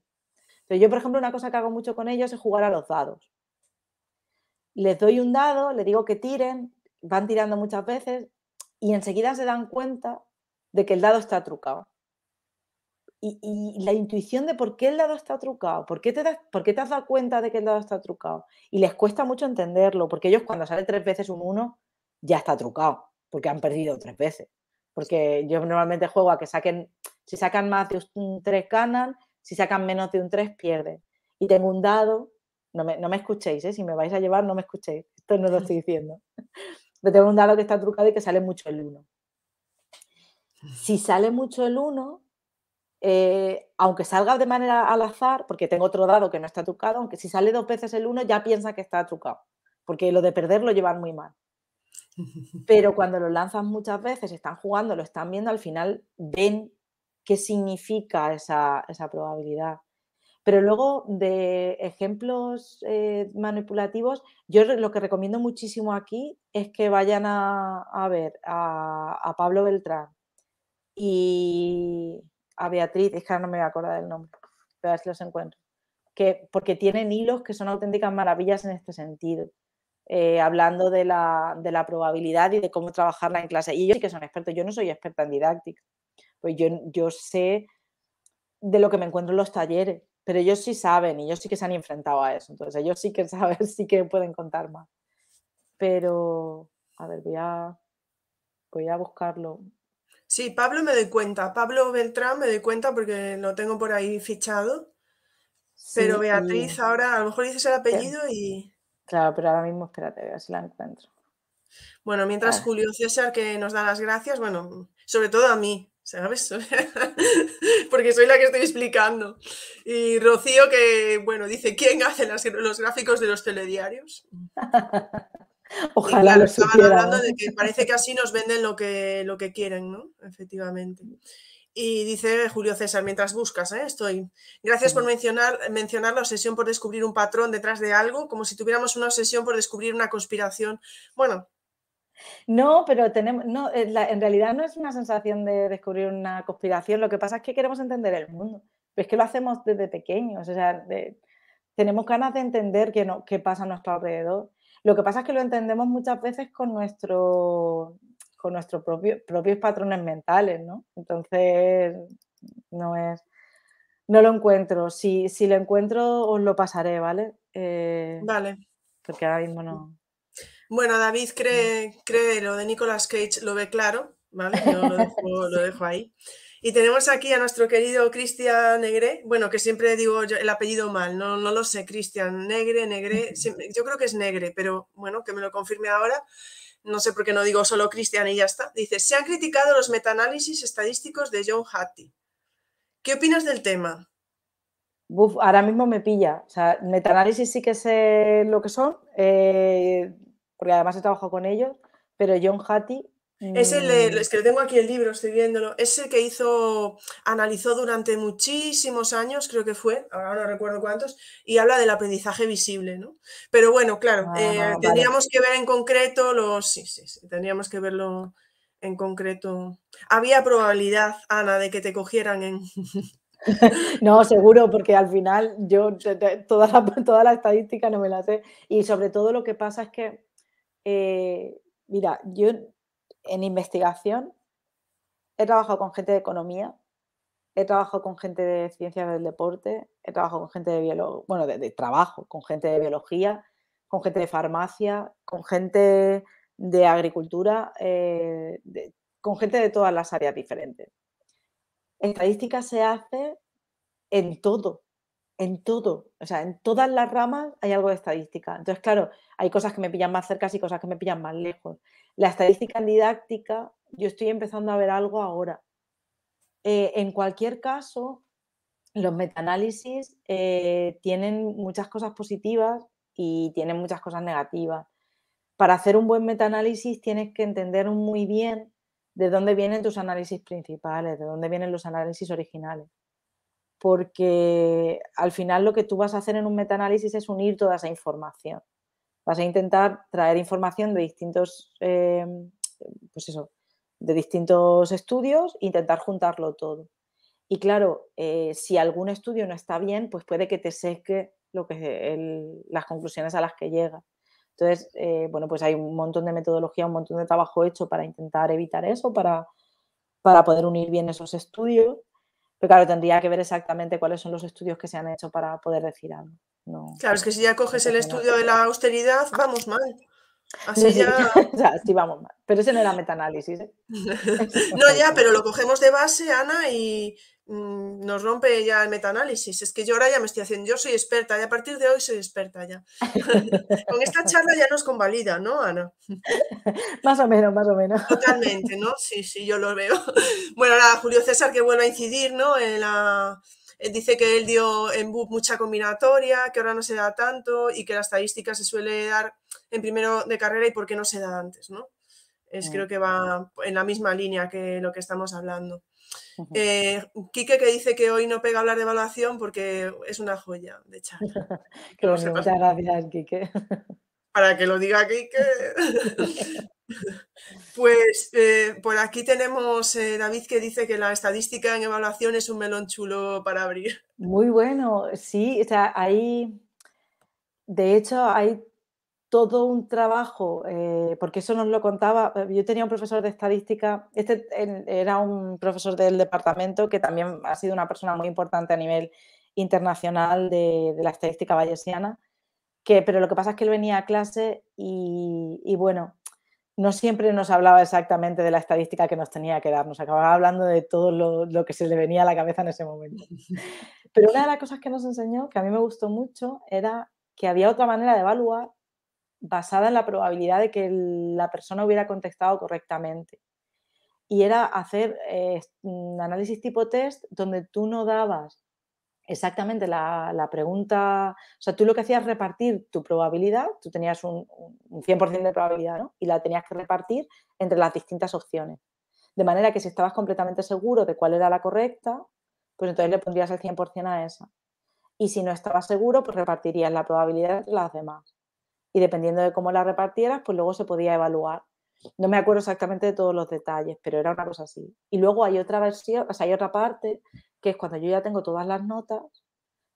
Speaker 2: Entonces, yo, por ejemplo, una cosa que hago mucho con ellos es jugar a los dados. Les doy un dado, les digo que tiren, van tirando muchas veces y enseguida se dan cuenta de que el dado está trucado. Y, la intuición de por qué el dado está trucado, ¿por qué, te das, por qué te has dado cuenta de que el dado está trucado. Y les cuesta mucho entenderlo, porque ellos cuando sale tres veces un uno, ya está trucado, porque han perdido tres veces porque yo normalmente juego a que saquen, si sacan más de 3 ganan, si sacan menos de un 3 pierden. Y tengo un dado, no me, no me escuchéis, ¿eh? si me vais a llevar no me escuchéis, esto no lo estoy diciendo. Pero tengo un dado que está trucado y que sale mucho el 1. Si sale mucho el 1, eh, aunque salga de manera al azar, porque tengo otro dado que no está trucado, aunque si sale dos veces el 1 ya piensa que está trucado, porque lo de perder lo llevan muy mal. [LAUGHS] Pero cuando lo lanzas muchas veces, están jugando, lo están viendo, al final ven qué significa esa, probabilidad. Pero luego de ejemplos eh, manipulativos, yo lo que recomiendo muchísimo aquí es que vayan a, ver a, Pablo Beltrán y a Beatriz, es que ahora no me voy a acordar del nombre, pero a ver si los encuentro, que, porque tienen hilos que son auténticas maravillas en este sentido. Eh, hablando de la, de la, probabilidad y de cómo trabajarla en clase. Y ellos sí que son expertos, yo no soy experta en didáctica, pues yo, yo sé de lo que me encuentro en los talleres, pero ellos sí saben y ellos sí que se han enfrentado a eso, entonces ellos sí que [LAUGHS] saben, sí que pueden contar más. Pero, a ver, voy a, voy a buscarlo.
Speaker 1: Sí, Pablo me doy cuenta, Pablo Beltrán me doy cuenta porque lo tengo por ahí fichado, pero Beatriz ahora a lo mejor dices el apellido y...
Speaker 2: Claro, pero ahora mismo espérate, a ver si la encuentro.
Speaker 1: Bueno, mientras Julio César que nos da las gracias, bueno, sobre todo a mí, ¿sabes? [LAUGHS] Porque soy la que estoy explicando. Y Rocío que, bueno, dice, ¿quién hace los gráficos de los telediarios? [LAUGHS]
Speaker 2: Ojalá lo
Speaker 1: estaban hablando de que parece que así nos venden lo que, lo que quieren, ¿no? Efectivamente. Y dice Julio César, mientras buscas, ¿eh? estoy. Gracias por mencionar, mencionar la obsesión por descubrir un patrón detrás de algo, como si tuviéramos una obsesión por descubrir una conspiración. Bueno.
Speaker 2: No, pero tenemos, no, en realidad no es una sensación de descubrir una conspiración. Lo que pasa es que queremos entender el mundo. es que lo hacemos desde pequeños. O sea, tenemos ganas de entender qué, no, qué pasa a nuestro alrededor. Lo que pasa es que lo entendemos muchas veces con nuestro con nuestros propios patrones mentales, ¿no? Entonces, no es, no lo encuentro. Si, si lo encuentro, os lo pasaré, ¿vale?
Speaker 1: Eh, vale.
Speaker 2: Porque ahora mismo no.
Speaker 1: Bueno, David cree, cree lo de Nicolas Cage, lo ve claro, ¿vale? Yo lo [LAUGHS] dejo, lo dejo ahí. Y tenemos aquí a nuestro querido Cristian Negre, bueno, que siempre digo el apellido mal, no, no lo sé, Cristian Negre, Negre, yo creo que es Negre, pero bueno, que me lo confirme ahora no sé por qué no digo solo Cristian y ya está. Dice, se han criticado los metaanálisis estadísticos de John Hattie. ¿Qué opinas del tema?
Speaker 2: ahora mismo me pilla. O sea, metaanálisis sí que sé lo que son, eh, porque además he trabajado con ellos, pero John Hattie
Speaker 1: es el, mm. es que tengo aquí el libro, estoy viéndolo. Es el que hizo, analizó durante muchísimos años, creo que fue, ahora no recuerdo cuántos, y habla del aprendizaje visible, ¿no? Pero bueno, claro, ah, eh, tendríamos que ver en concreto los. Sí, sí, sí, tendríamos que verlo en concreto. Había probabilidad, Ana, de que te cogieran en. [LAUGHS]
Speaker 2: no, seguro, porque al final yo toda la, toda la estadística no me la sé. Y sobre todo lo que pasa es que, eh, mira, yo en investigación he trabajado con gente de economía he trabajado con gente de ciencias del deporte, he trabajado con gente de biología, bueno, de, trabajo, con gente de biología, con gente de farmacia, con gente de agricultura, eh, con gente de todas las áreas diferentes. Estadística se hace en todo, en todo, o sea, en todas las ramas hay algo de estadística. Entonces, claro, hay cosas que me pillan más cerca y cosas que me pillan más lejos. La estadística didáctica, yo estoy empezando a ver algo ahora. Eh, en cualquier caso, los metaanálisis eh, tienen muchas cosas positivas y tienen muchas cosas negativas. Para hacer un buen metaanálisis tienes que entender muy bien de dónde vienen tus análisis principales, de dónde vienen los análisis originales porque al final lo que tú vas a hacer en un metaanálisis es unir toda esa información. Vas a intentar traer información de distintos, em, pues eso, de distintos estudios intentar juntarlo todo. Y claro, eh, si algún estudio no está bien, pues puede que te seque lo que las conclusiones a las que llega. Entonces, eh, bueno, pues hay un montón de metodología, un montón de trabajo hecho para intentar evitar eso, para, para poder unir bien esos estudios. Pero claro, tendría que ver exactamente cuáles son los estudios que se han hecho para poder decir algo.
Speaker 1: claro, es que si ya coges el estudio de la austeridad, vamos mal. Así ya... [LAUGHS]
Speaker 2: sí, vamos mal. Pero ese no era metaanálisis. ¿eh? [LAUGHS]
Speaker 1: no, ya, pero lo cogemos de base, Ana, y, Mm, nos rompe ya el metaanálisis. Es que yo ahora ya me estoy haciendo, yo soy experta y a partir de hoy soy experta ya. [LAUGHS] Con esta charla ya nos convalida, ¿no, Ana?
Speaker 2: más o menos, más o menos.
Speaker 1: Totalmente, ¿no? Sí, sí, yo lo veo. Bueno, ahora Julio César que vuelve a incidir, ¿no? En la, dice que él dio en BUP mucha combinatoria, que ahora no se da tanto y que la estadística se suele dar en primero de carrera y por qué no se da antes, ¿no? Es, mm. Creo que va en la misma línea que lo que estamos hablando. Eh, Quique que dice que hoy no pega hablar de evaluación porque es una joya de [LAUGHS] charla.
Speaker 2: muchas gracias, Quique.
Speaker 1: Para que lo diga Quique. [LAUGHS] pues eh, por aquí tenemos eh, David que dice que la estadística en evaluación es un melón chulo para abrir.
Speaker 2: Muy bueno, sí, o sea, hay, de hecho, hay todo un trabajo, eh, porque eso nos lo contaba, yo tenía un profesor de estadística, este era un profesor del departamento que también ha sido una persona muy importante a nivel internacional de, la estadística bayesiana, que, pero lo que pasa es que él venía a clase y, bueno, no siempre nos hablaba exactamente de la estadística que nos tenía que dar, nos acababa hablando de todo lo, que se le venía a la cabeza en ese momento. Pero una de las cosas que nos enseñó, que a mí me gustó mucho, era que había otra manera de evaluar basada en la probabilidad de que la persona hubiera contestado correctamente. Y era hacer eh, un análisis tipo test donde tú no dabas exactamente la, pregunta, o sea, tú lo que hacías es repartir tu probabilidad, tú tenías un, 100% de probabilidad, ¿no? Y la tenías que repartir entre las distintas opciones. De manera que si estabas completamente seguro de cuál era la correcta, pues entonces le pondrías el 100% a esa. Y si no estabas seguro, pues repartirías la probabilidad entre las demás y dependiendo de cómo la repartieras, pues luego se podía evaluar. No me acuerdo exactamente de todos los detalles, pero era una cosa así. Y luego hay otra versión, o sea, hay otra parte, que es cuando yo ya tengo todas las notas,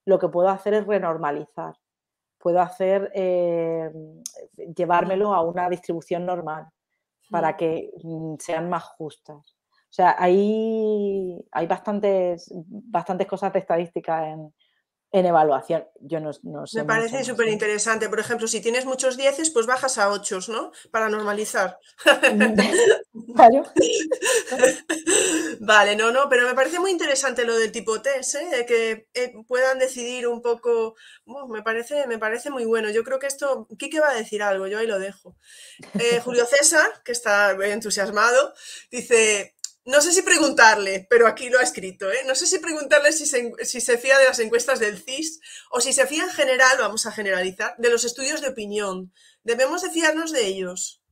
Speaker 2: lo que puedo hacer es renormalizar. Puedo hacer, eh, llevármelo a una distribución normal para que mm, sean más justas. O sea, hay, hay bastantes, bastantes cosas de estadística en, en evaluación. Yo no, sé.
Speaker 1: Me parece súper interesante. Por ejemplo, si tienes muchos dieces, pues bajas a ocho, ¿no? Para normalizar. [LAUGHS] vale, no, no, pero me parece muy interesante lo del tipo test, ¿eh? De que eh, puedan decidir un poco. me, parece, me parece muy bueno. Yo creo que esto. Quique va a decir algo, yo ahí lo dejo. Eh, Julio César, que está entusiasmado, dice: no sé si preguntarle, pero aquí lo ha escrito, ¿eh? no sé si preguntarle si se, fía de las encuestas del CIS o si se fía en general, vamos a generalizar, de los estudios de opinión. ¿Debemos de fiarnos de ellos?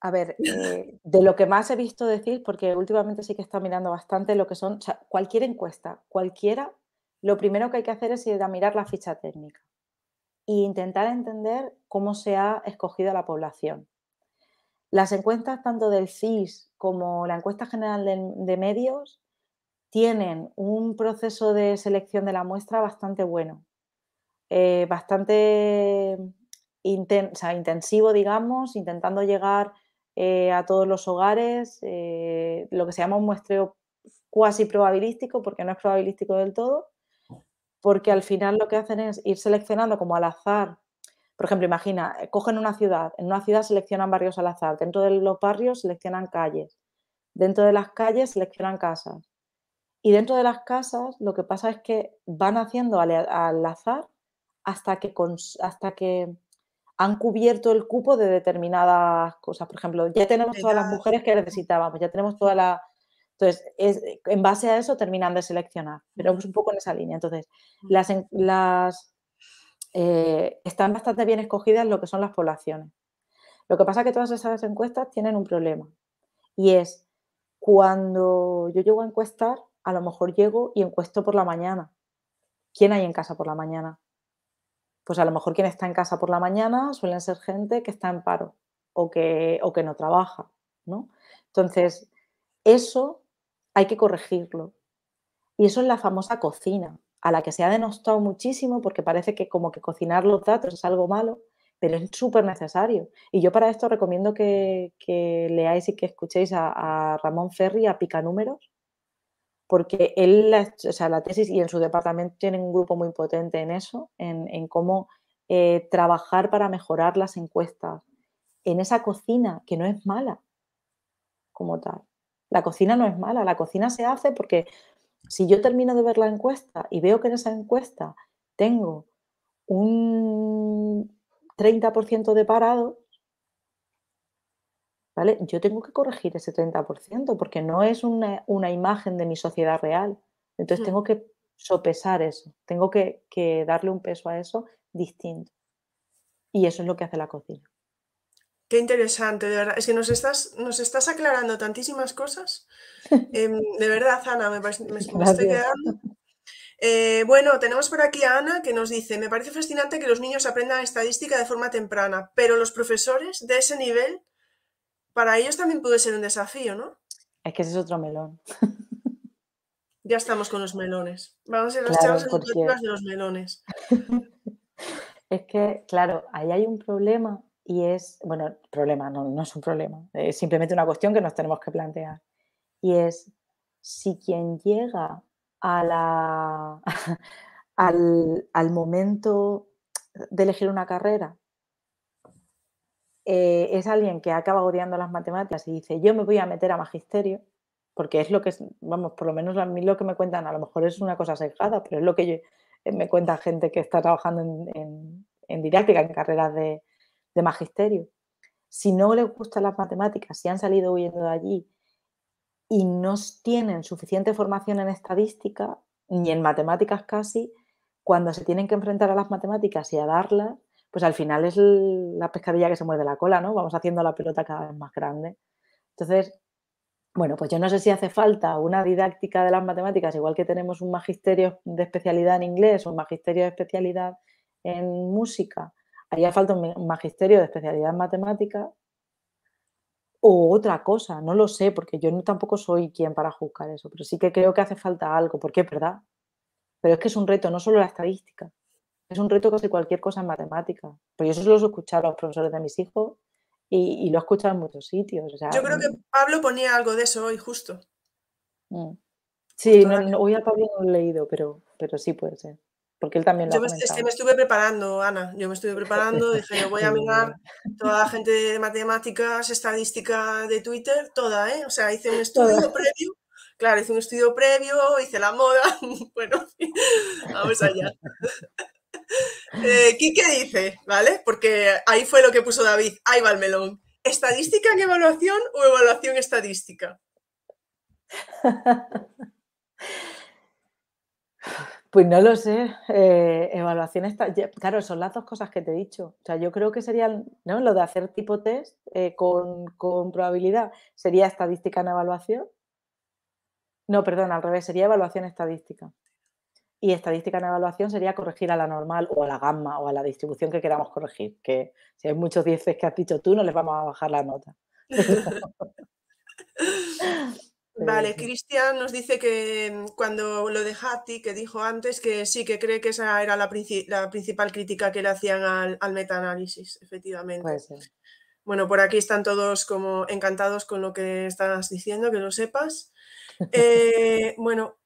Speaker 2: A ver, eh, de lo que más he visto decir, porque últimamente sí que está mirando bastante lo que son, o sea, cualquier encuesta, cualquiera, lo primero que hay que hacer es ir a mirar la ficha técnica e intentar entender cómo se ha escogido a la población. Las encuestas tanto del CIS como la encuesta general de, medios tienen un proceso de selección de la muestra bastante bueno, eh, bastante intensivo, digamos, intentando llegar eh, a todos los hogares, eh, lo que se llama un muestreo cuasi probabilístico, porque no es probabilístico del todo, porque al final lo que hacen es ir seleccionando como al azar. Por ejemplo, imagina, eh, cogen una ciudad, en una ciudad seleccionan barrios al azar, dentro de los barrios seleccionan calles, dentro de las calles seleccionan casas. Y dentro de las casas lo que pasa es que van haciendo al, azar hasta que, hasta que han cubierto el cupo de determinadas cosas. Por ejemplo, ya tenemos todas las mujeres que necesitábamos, ya tenemos toda la... Entonces, en base a eso terminan de seleccionar, pero es un poco en esa línea. Entonces, las, las eh, están bastante bien escogidas lo que son las poblaciones. Lo que pasa es que todas esas encuestas tienen un problema y es cuando yo llego a encuestar, a lo mejor llego y encuesto por la mañana. ¿Quién hay en casa por la mañana? pues a lo mejor quien está en casa por la mañana suelen ser gente que está en paro o que, o que no trabaja, ¿no? Entonces, eso hay que corregirlo. Y eso es la famosa cocina, a la que se ha denostado muchísimo porque parece que como que cocinar los datos es algo malo, pero es súper necesario. Y yo para esto recomiendo que, leáis y que escuchéis a, Ramón Ferri, a Pica Números, porque él, la, o sea, la tesis y en su departamento tienen un grupo muy potente en eso, en, cómo eh, trabajar para mejorar las encuestas en esa cocina que no es mala como tal. La cocina no es mala, la cocina se hace porque si yo termino de ver la encuesta y veo que en esa encuesta tengo un 30% de parado, yo tengo que corregir ese 30% porque no es una, imagen de mi sociedad real. Entonces tengo que sopesar eso, tengo que, darle un peso a eso distinto. Y eso es lo que hace la cocina.
Speaker 1: Qué interesante, de verdad. Es que nos estás, nos estás aclarando tantísimas cosas. [LAUGHS] Em, de verdad, Ana, me, estoy quedando. Eh, bueno, tenemos por aquí a Ana que nos dice, me parece fascinante que los niños aprendan estadística de forma temprana, pero los profesores de ese nivel para ellos también puede ser un desafío, ¿no?
Speaker 2: Es que ese es otro melón.
Speaker 1: Ya estamos con los melones. Vamos a ser las charlas de los melones. [LAUGHS]
Speaker 2: es que, claro, ahí hay un problema y es, bueno, problema, no, no es un problema, es simplemente una cuestión que nos tenemos que plantear. Y es si quien llega [LAUGHS] al, al momento de elegir una carrera eh, es alguien que acaba odiando las matemáticas y dice, yo me voy a meter a magisterio, porque es lo que, vamos, por lo menos a mí lo que me cuentan, a lo mejor es una cosa sesgada, pero es lo que eh, me cuenta gente que está trabajando en, didáctica, en carreras de, magisterio. Si no les gustan las matemáticas, si han salido huyendo de allí y no tienen suficiente formación en estadística, ni en matemáticas casi, cuando se tienen que enfrentar a las matemáticas y a darlas, pues al final es la pescadilla que se muerde la cola, ¿no? Vamos haciendo la pelota cada vez más grande. Entonces, bueno, pues yo no sé si hace falta una didáctica de las matemáticas, igual que tenemos un magisterio de especialidad en inglés o un magisterio de especialidad en música, haría falta un magisterio de especialidad en matemáticas o otra cosa, no lo sé, porque yo tampoco soy quien para juzgar eso, pero sí que creo que hace falta algo, porque es verdad. Pero es que es un reto, no solo la estadística, es un reto casi cualquier cosa en matemática. Porque eso se lo he escuchado a los profesores de mis hijos y, lo he escuchado en muchos sitios.
Speaker 1: Yo creo que mm. Pablo ponía algo de eso hoy, justo.
Speaker 2: Mm. Sí, hoy a Pablo no lo he leído, pero, pero sí puede ser. Porque él también lo
Speaker 1: Yo Es que me estuve preparando, Ana. Yo me estuve preparando. Dije, yo voy a mirar [LAUGHS] toda la gente de matemáticas, estadística de Twitter, toda, ¿eh? O sea, hice un estudio previo. Claro, hice un estudio previo, hice la moda. [LAUGHS] bueno, vamos allá. [LAUGHS] Eh, ¿Qué dice? ¿Vale? Porque ahí fue lo que puso David. Ahí va el melón. ¿Estadística en evaluación o evaluación estadística?
Speaker 2: Pues no lo sé. Eh, evaluación estadística. Claro, son las dos cosas que te he dicho. O sea, yo creo que sería, ¿no? Lo de hacer tipo test eh, con, con, probabilidad sería estadística en evaluación. No, perdón, al revés, sería evaluación estadística. Y estadística en evaluación sería corregir a la normal o a la gamma o a la distribución que queramos corregir. Que si hay muchos dieces que has dicho tú, no les vamos a bajar la nota. [LAUGHS]
Speaker 1: Vale, Cristian nos dice que mm, cuando lo de Hattie, que dijo antes, que sí, que cree que esa era la, principal crítica que le hacían al, al metaanálisis, efectivamente. Bueno, por aquí están todos como encantados con lo que estás diciendo, que lo sepas. [LAUGHS] Eh, bueno,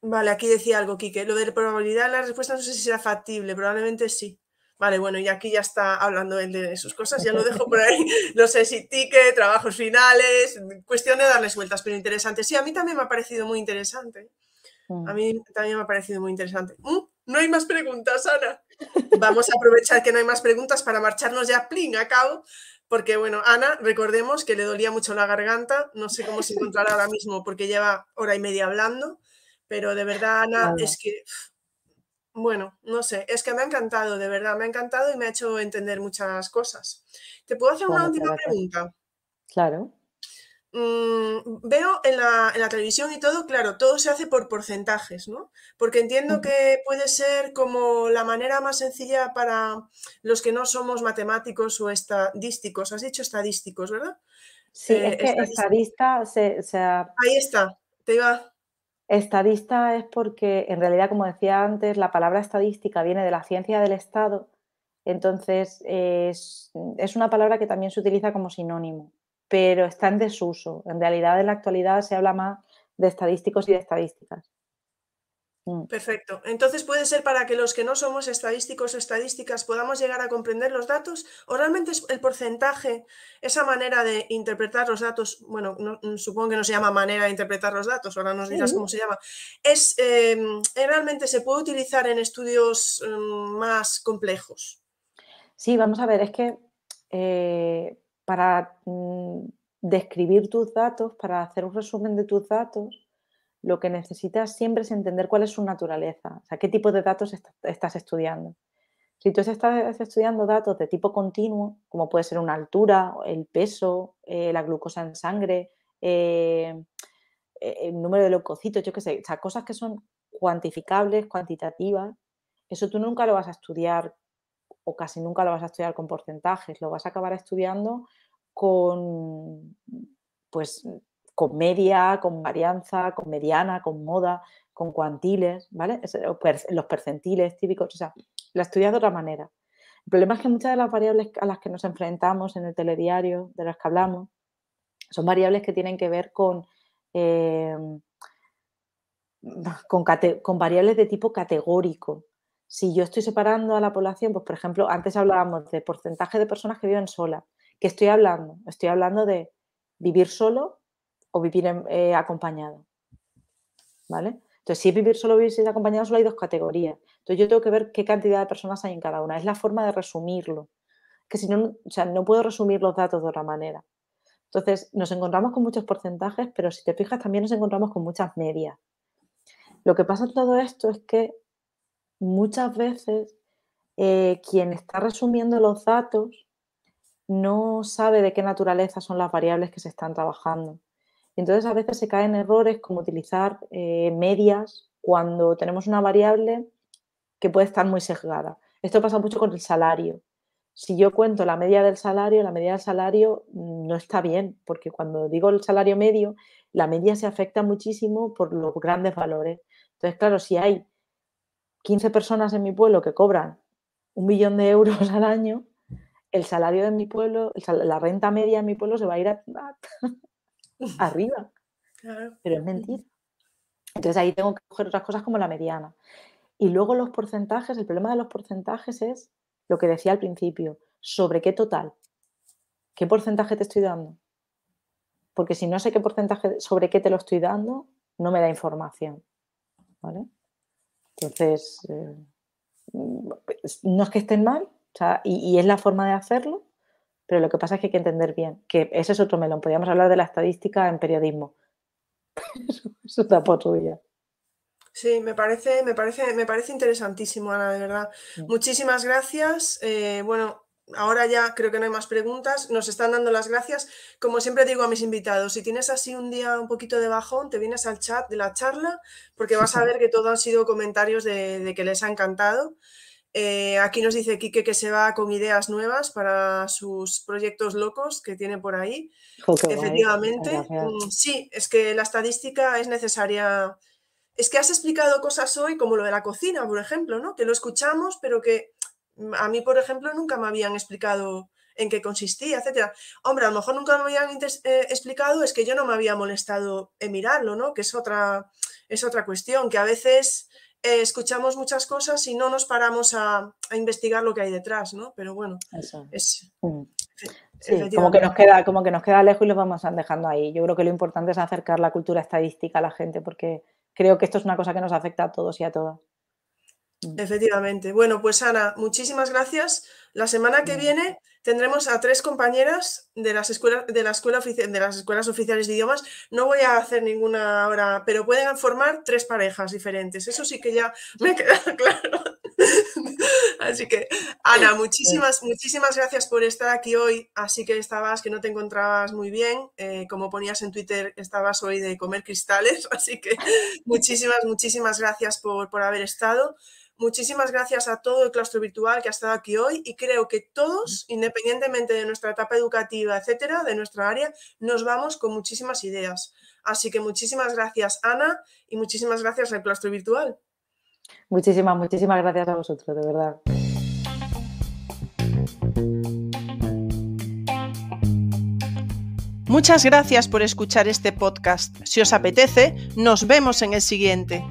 Speaker 1: vale, aquí decía algo, Quique. Lo de la probabilidad de la respuesta no sé si será factible, probablemente sí. Vale, bueno, y aquí ya está hablando él de sus cosas, ya lo dejo por ahí. [LAUGHS] No sé si ticket, trabajos finales, cuestión de darles vueltas, pero interesante. Sí, a mí también me ha parecido muy interesante. A mm. mí también me ha parecido muy interesante. Mm, no hay más preguntas, Ana. Vamos a aprovechar que no hay más preguntas para marcharnos ya plin a cabo, porque bueno, Ana, recordemos que le dolía mucho la garganta, no sé cómo se encontrará ahora mismo porque lleva hora y media hablando, pero de verdad, Ana, es que bueno, no sé, es que me ha encantado, de verdad, me ha encantado y me ha hecho entender muchas cosas. ¿Te puedo hacer una última pregunta?
Speaker 2: Claro.
Speaker 1: Mm, veo en la, televisión y todo, claro, todo se hace por porcentajes, ¿no? Porque entiendo que puede ser como la manera más sencilla para los que no somos matemáticos o estadísticos. Has dicho estadísticos, ¿verdad?
Speaker 2: Sí, es eh, que estadista se,
Speaker 1: Ahí está, te iba.
Speaker 2: Estadista es porque, en realidad, como decía antes, la palabra estadística viene de la ciencia del Estado, entonces es, una palabra que también se utiliza como sinónimo, pero está en desuso. En realidad, en la actualidad se habla más de estadísticos y de estadísticas.
Speaker 1: Mm. Perfecto. Entonces puede ser para que los que no somos estadísticos o estadísticas podamos llegar a comprender los datos o realmente es el porcentaje, esa manera de interpretar los datos, bueno, mm, supongo que no se llama manera de interpretar los datos, ahora nos dirás cómo se llama, es em, eh, realmente se puede utilizar en estudios em, más complejos.
Speaker 2: Sí, vamos a ver, es que eh, para mm, describir tus datos, para hacer un resumen de tus datos, lo que necesitas siempre es entender cuál es su naturaleza, o sea, qué tipo de datos estás estudiando. Si tú estás estudiando datos de tipo continuo, como puede ser una altura, el peso, eh, la glucosa en sangre, eh, eh, el número de leucocitos, yo qué sé, cosas que son cuantificables, cuantitativas, eso tú nunca lo vas a estudiar o casi nunca lo vas a estudiar con porcentajes, lo vas a acabar estudiando con pues con media, con varianza, con mediana, con moda, con cuantiles, ¿vale? Los percentiles típicos, o sea, la estudias de otra manera. El problema es que muchas de las variables a las que nos enfrentamos en el telediario, de las que hablamos, son variables que tienen que ver con, em, con, variables de tipo categórico. Si yo estoy separando a la población, pues por ejemplo, antes hablábamos de porcentaje de personas que viven solas. ¿Qué estoy hablando? Estoy hablando de vivir solo o vivir eh, acompañado. ¿Vale? Entonces, si vivir solo vivir acompañado, solo hay dos categorías. Entonces, yo tengo que ver qué cantidad de personas hay en cada una. Es la forma de resumirlo. Que si no, o sea, no puedo resumir los datos de otra manera. Entonces, nos encontramos con muchos porcentajes, pero si te fijas, también nos encontramos con muchas medias. Lo que pasa en todo esto es que muchas veces eh, quien está resumiendo los datos no sabe de qué naturaleza son las variables que se están trabajando. Entonces a veces se caen errores como utilizar eh, medias cuando tenemos una variable que puede estar muy sesgada. Esto pasa mucho con el salario. Si yo cuento la media del salario, la media del salario mm, no está bien, porque cuando digo el salario medio, la media se afecta muchísimo por los grandes valores. Entonces, claro, si hay 15 personas en mi pueblo que cobran un millón de euros al año, el salario de mi pueblo, la renta media en mi pueblo se va a ir a, arriba. Pero es mentira. Entonces ahí tengo que coger otras cosas como la mediana. Y luego los porcentajes, el problema de los porcentajes es lo que decía al principio, sobre qué total, qué porcentaje te estoy dando. Porque si no sé qué porcentaje, sobre qué te lo estoy dando, no me da información. ¿Vale? Entonces, eh, no es que estén mal, y, es la forma de hacerlo, pero lo que pasa es que hay que entender bien, que ese es otro melón. Podríamos hablar de la estadística en periodismo. [LAUGHS] Eso está por suya.
Speaker 1: Sí, me parece, me parece, me parece interesantísimo, Ana, de verdad. Muchísimas gracias. Eh, bueno, ahora ya creo que no hay más preguntas. Nos están dando las gracias. Como siempre digo a mis invitados, si tienes así un día un poquito de bajón, te vienes al chat de la charla, porque vas a [LAUGHS] ver que todo han sido comentarios de que les ha encantado. Eh, aquí nos dice Quique que se va con ideas nuevas para sus proyectos locos que tiene por ahí. Efectivamente, mm, sí, es que la estadística es necesaria. Es que has explicado cosas hoy como lo de la cocina, por ejemplo, ¿no? Que lo escuchamos, pero que mm, a mí, por ejemplo, nunca me habían explicado en qué consistía, etcétera. Hombre, a lo mejor nunca me habían eh, explicado, es que yo no me había molestado en mirarlo, ¿no? Que es otra, es otra cuestión, que a veces eh, escuchamos muchas cosas y no nos paramos a, investigar lo que hay detrás, ¿no? Pero bueno, es...
Speaker 2: Mm. como que nos queda, como que nos queda lejos y lo vamos dejando ahí. Yo creo que lo importante es acercar la cultura estadística a la gente, porque creo que esto es una cosa que nos afecta a todos y a todas.
Speaker 1: Mm. Efectivamente. Bueno, pues Ana, muchísimas gracias. La semana que viene tendremos a tres compañeras de las escuelas de la escuela de las escuelas oficiales de idiomas. No voy a hacer ninguna ahora, pero pueden formar tres parejas diferentes. Eso sí que ya me queda [LAUGHS] claro. Así que, Ana, muchísimas, muchísimas gracias por estar aquí hoy. Así que estabas, que no te encontrabas muy bien. Eh, como ponías en Twitter, estabas hoy de comer cristales. [LAUGHS] Así que muchísimas, muchísimas gracias por, por haber estado. Muchísimas gracias a todo el claustro virtual que ha estado aquí hoy y creo que todos, independientemente de nuestra etapa educativa, etcétera, de nuestra área, nos vamos con muchísimas ideas. Así que muchísimas gracias, Ana, y muchísimas gracias al claustro virtual.
Speaker 2: Muchísimas, muchísimas gracias a vosotros, de verdad.
Speaker 1: Muchas gracias por escuchar este podcast. Si os apetece, nos vemos en el siguiente.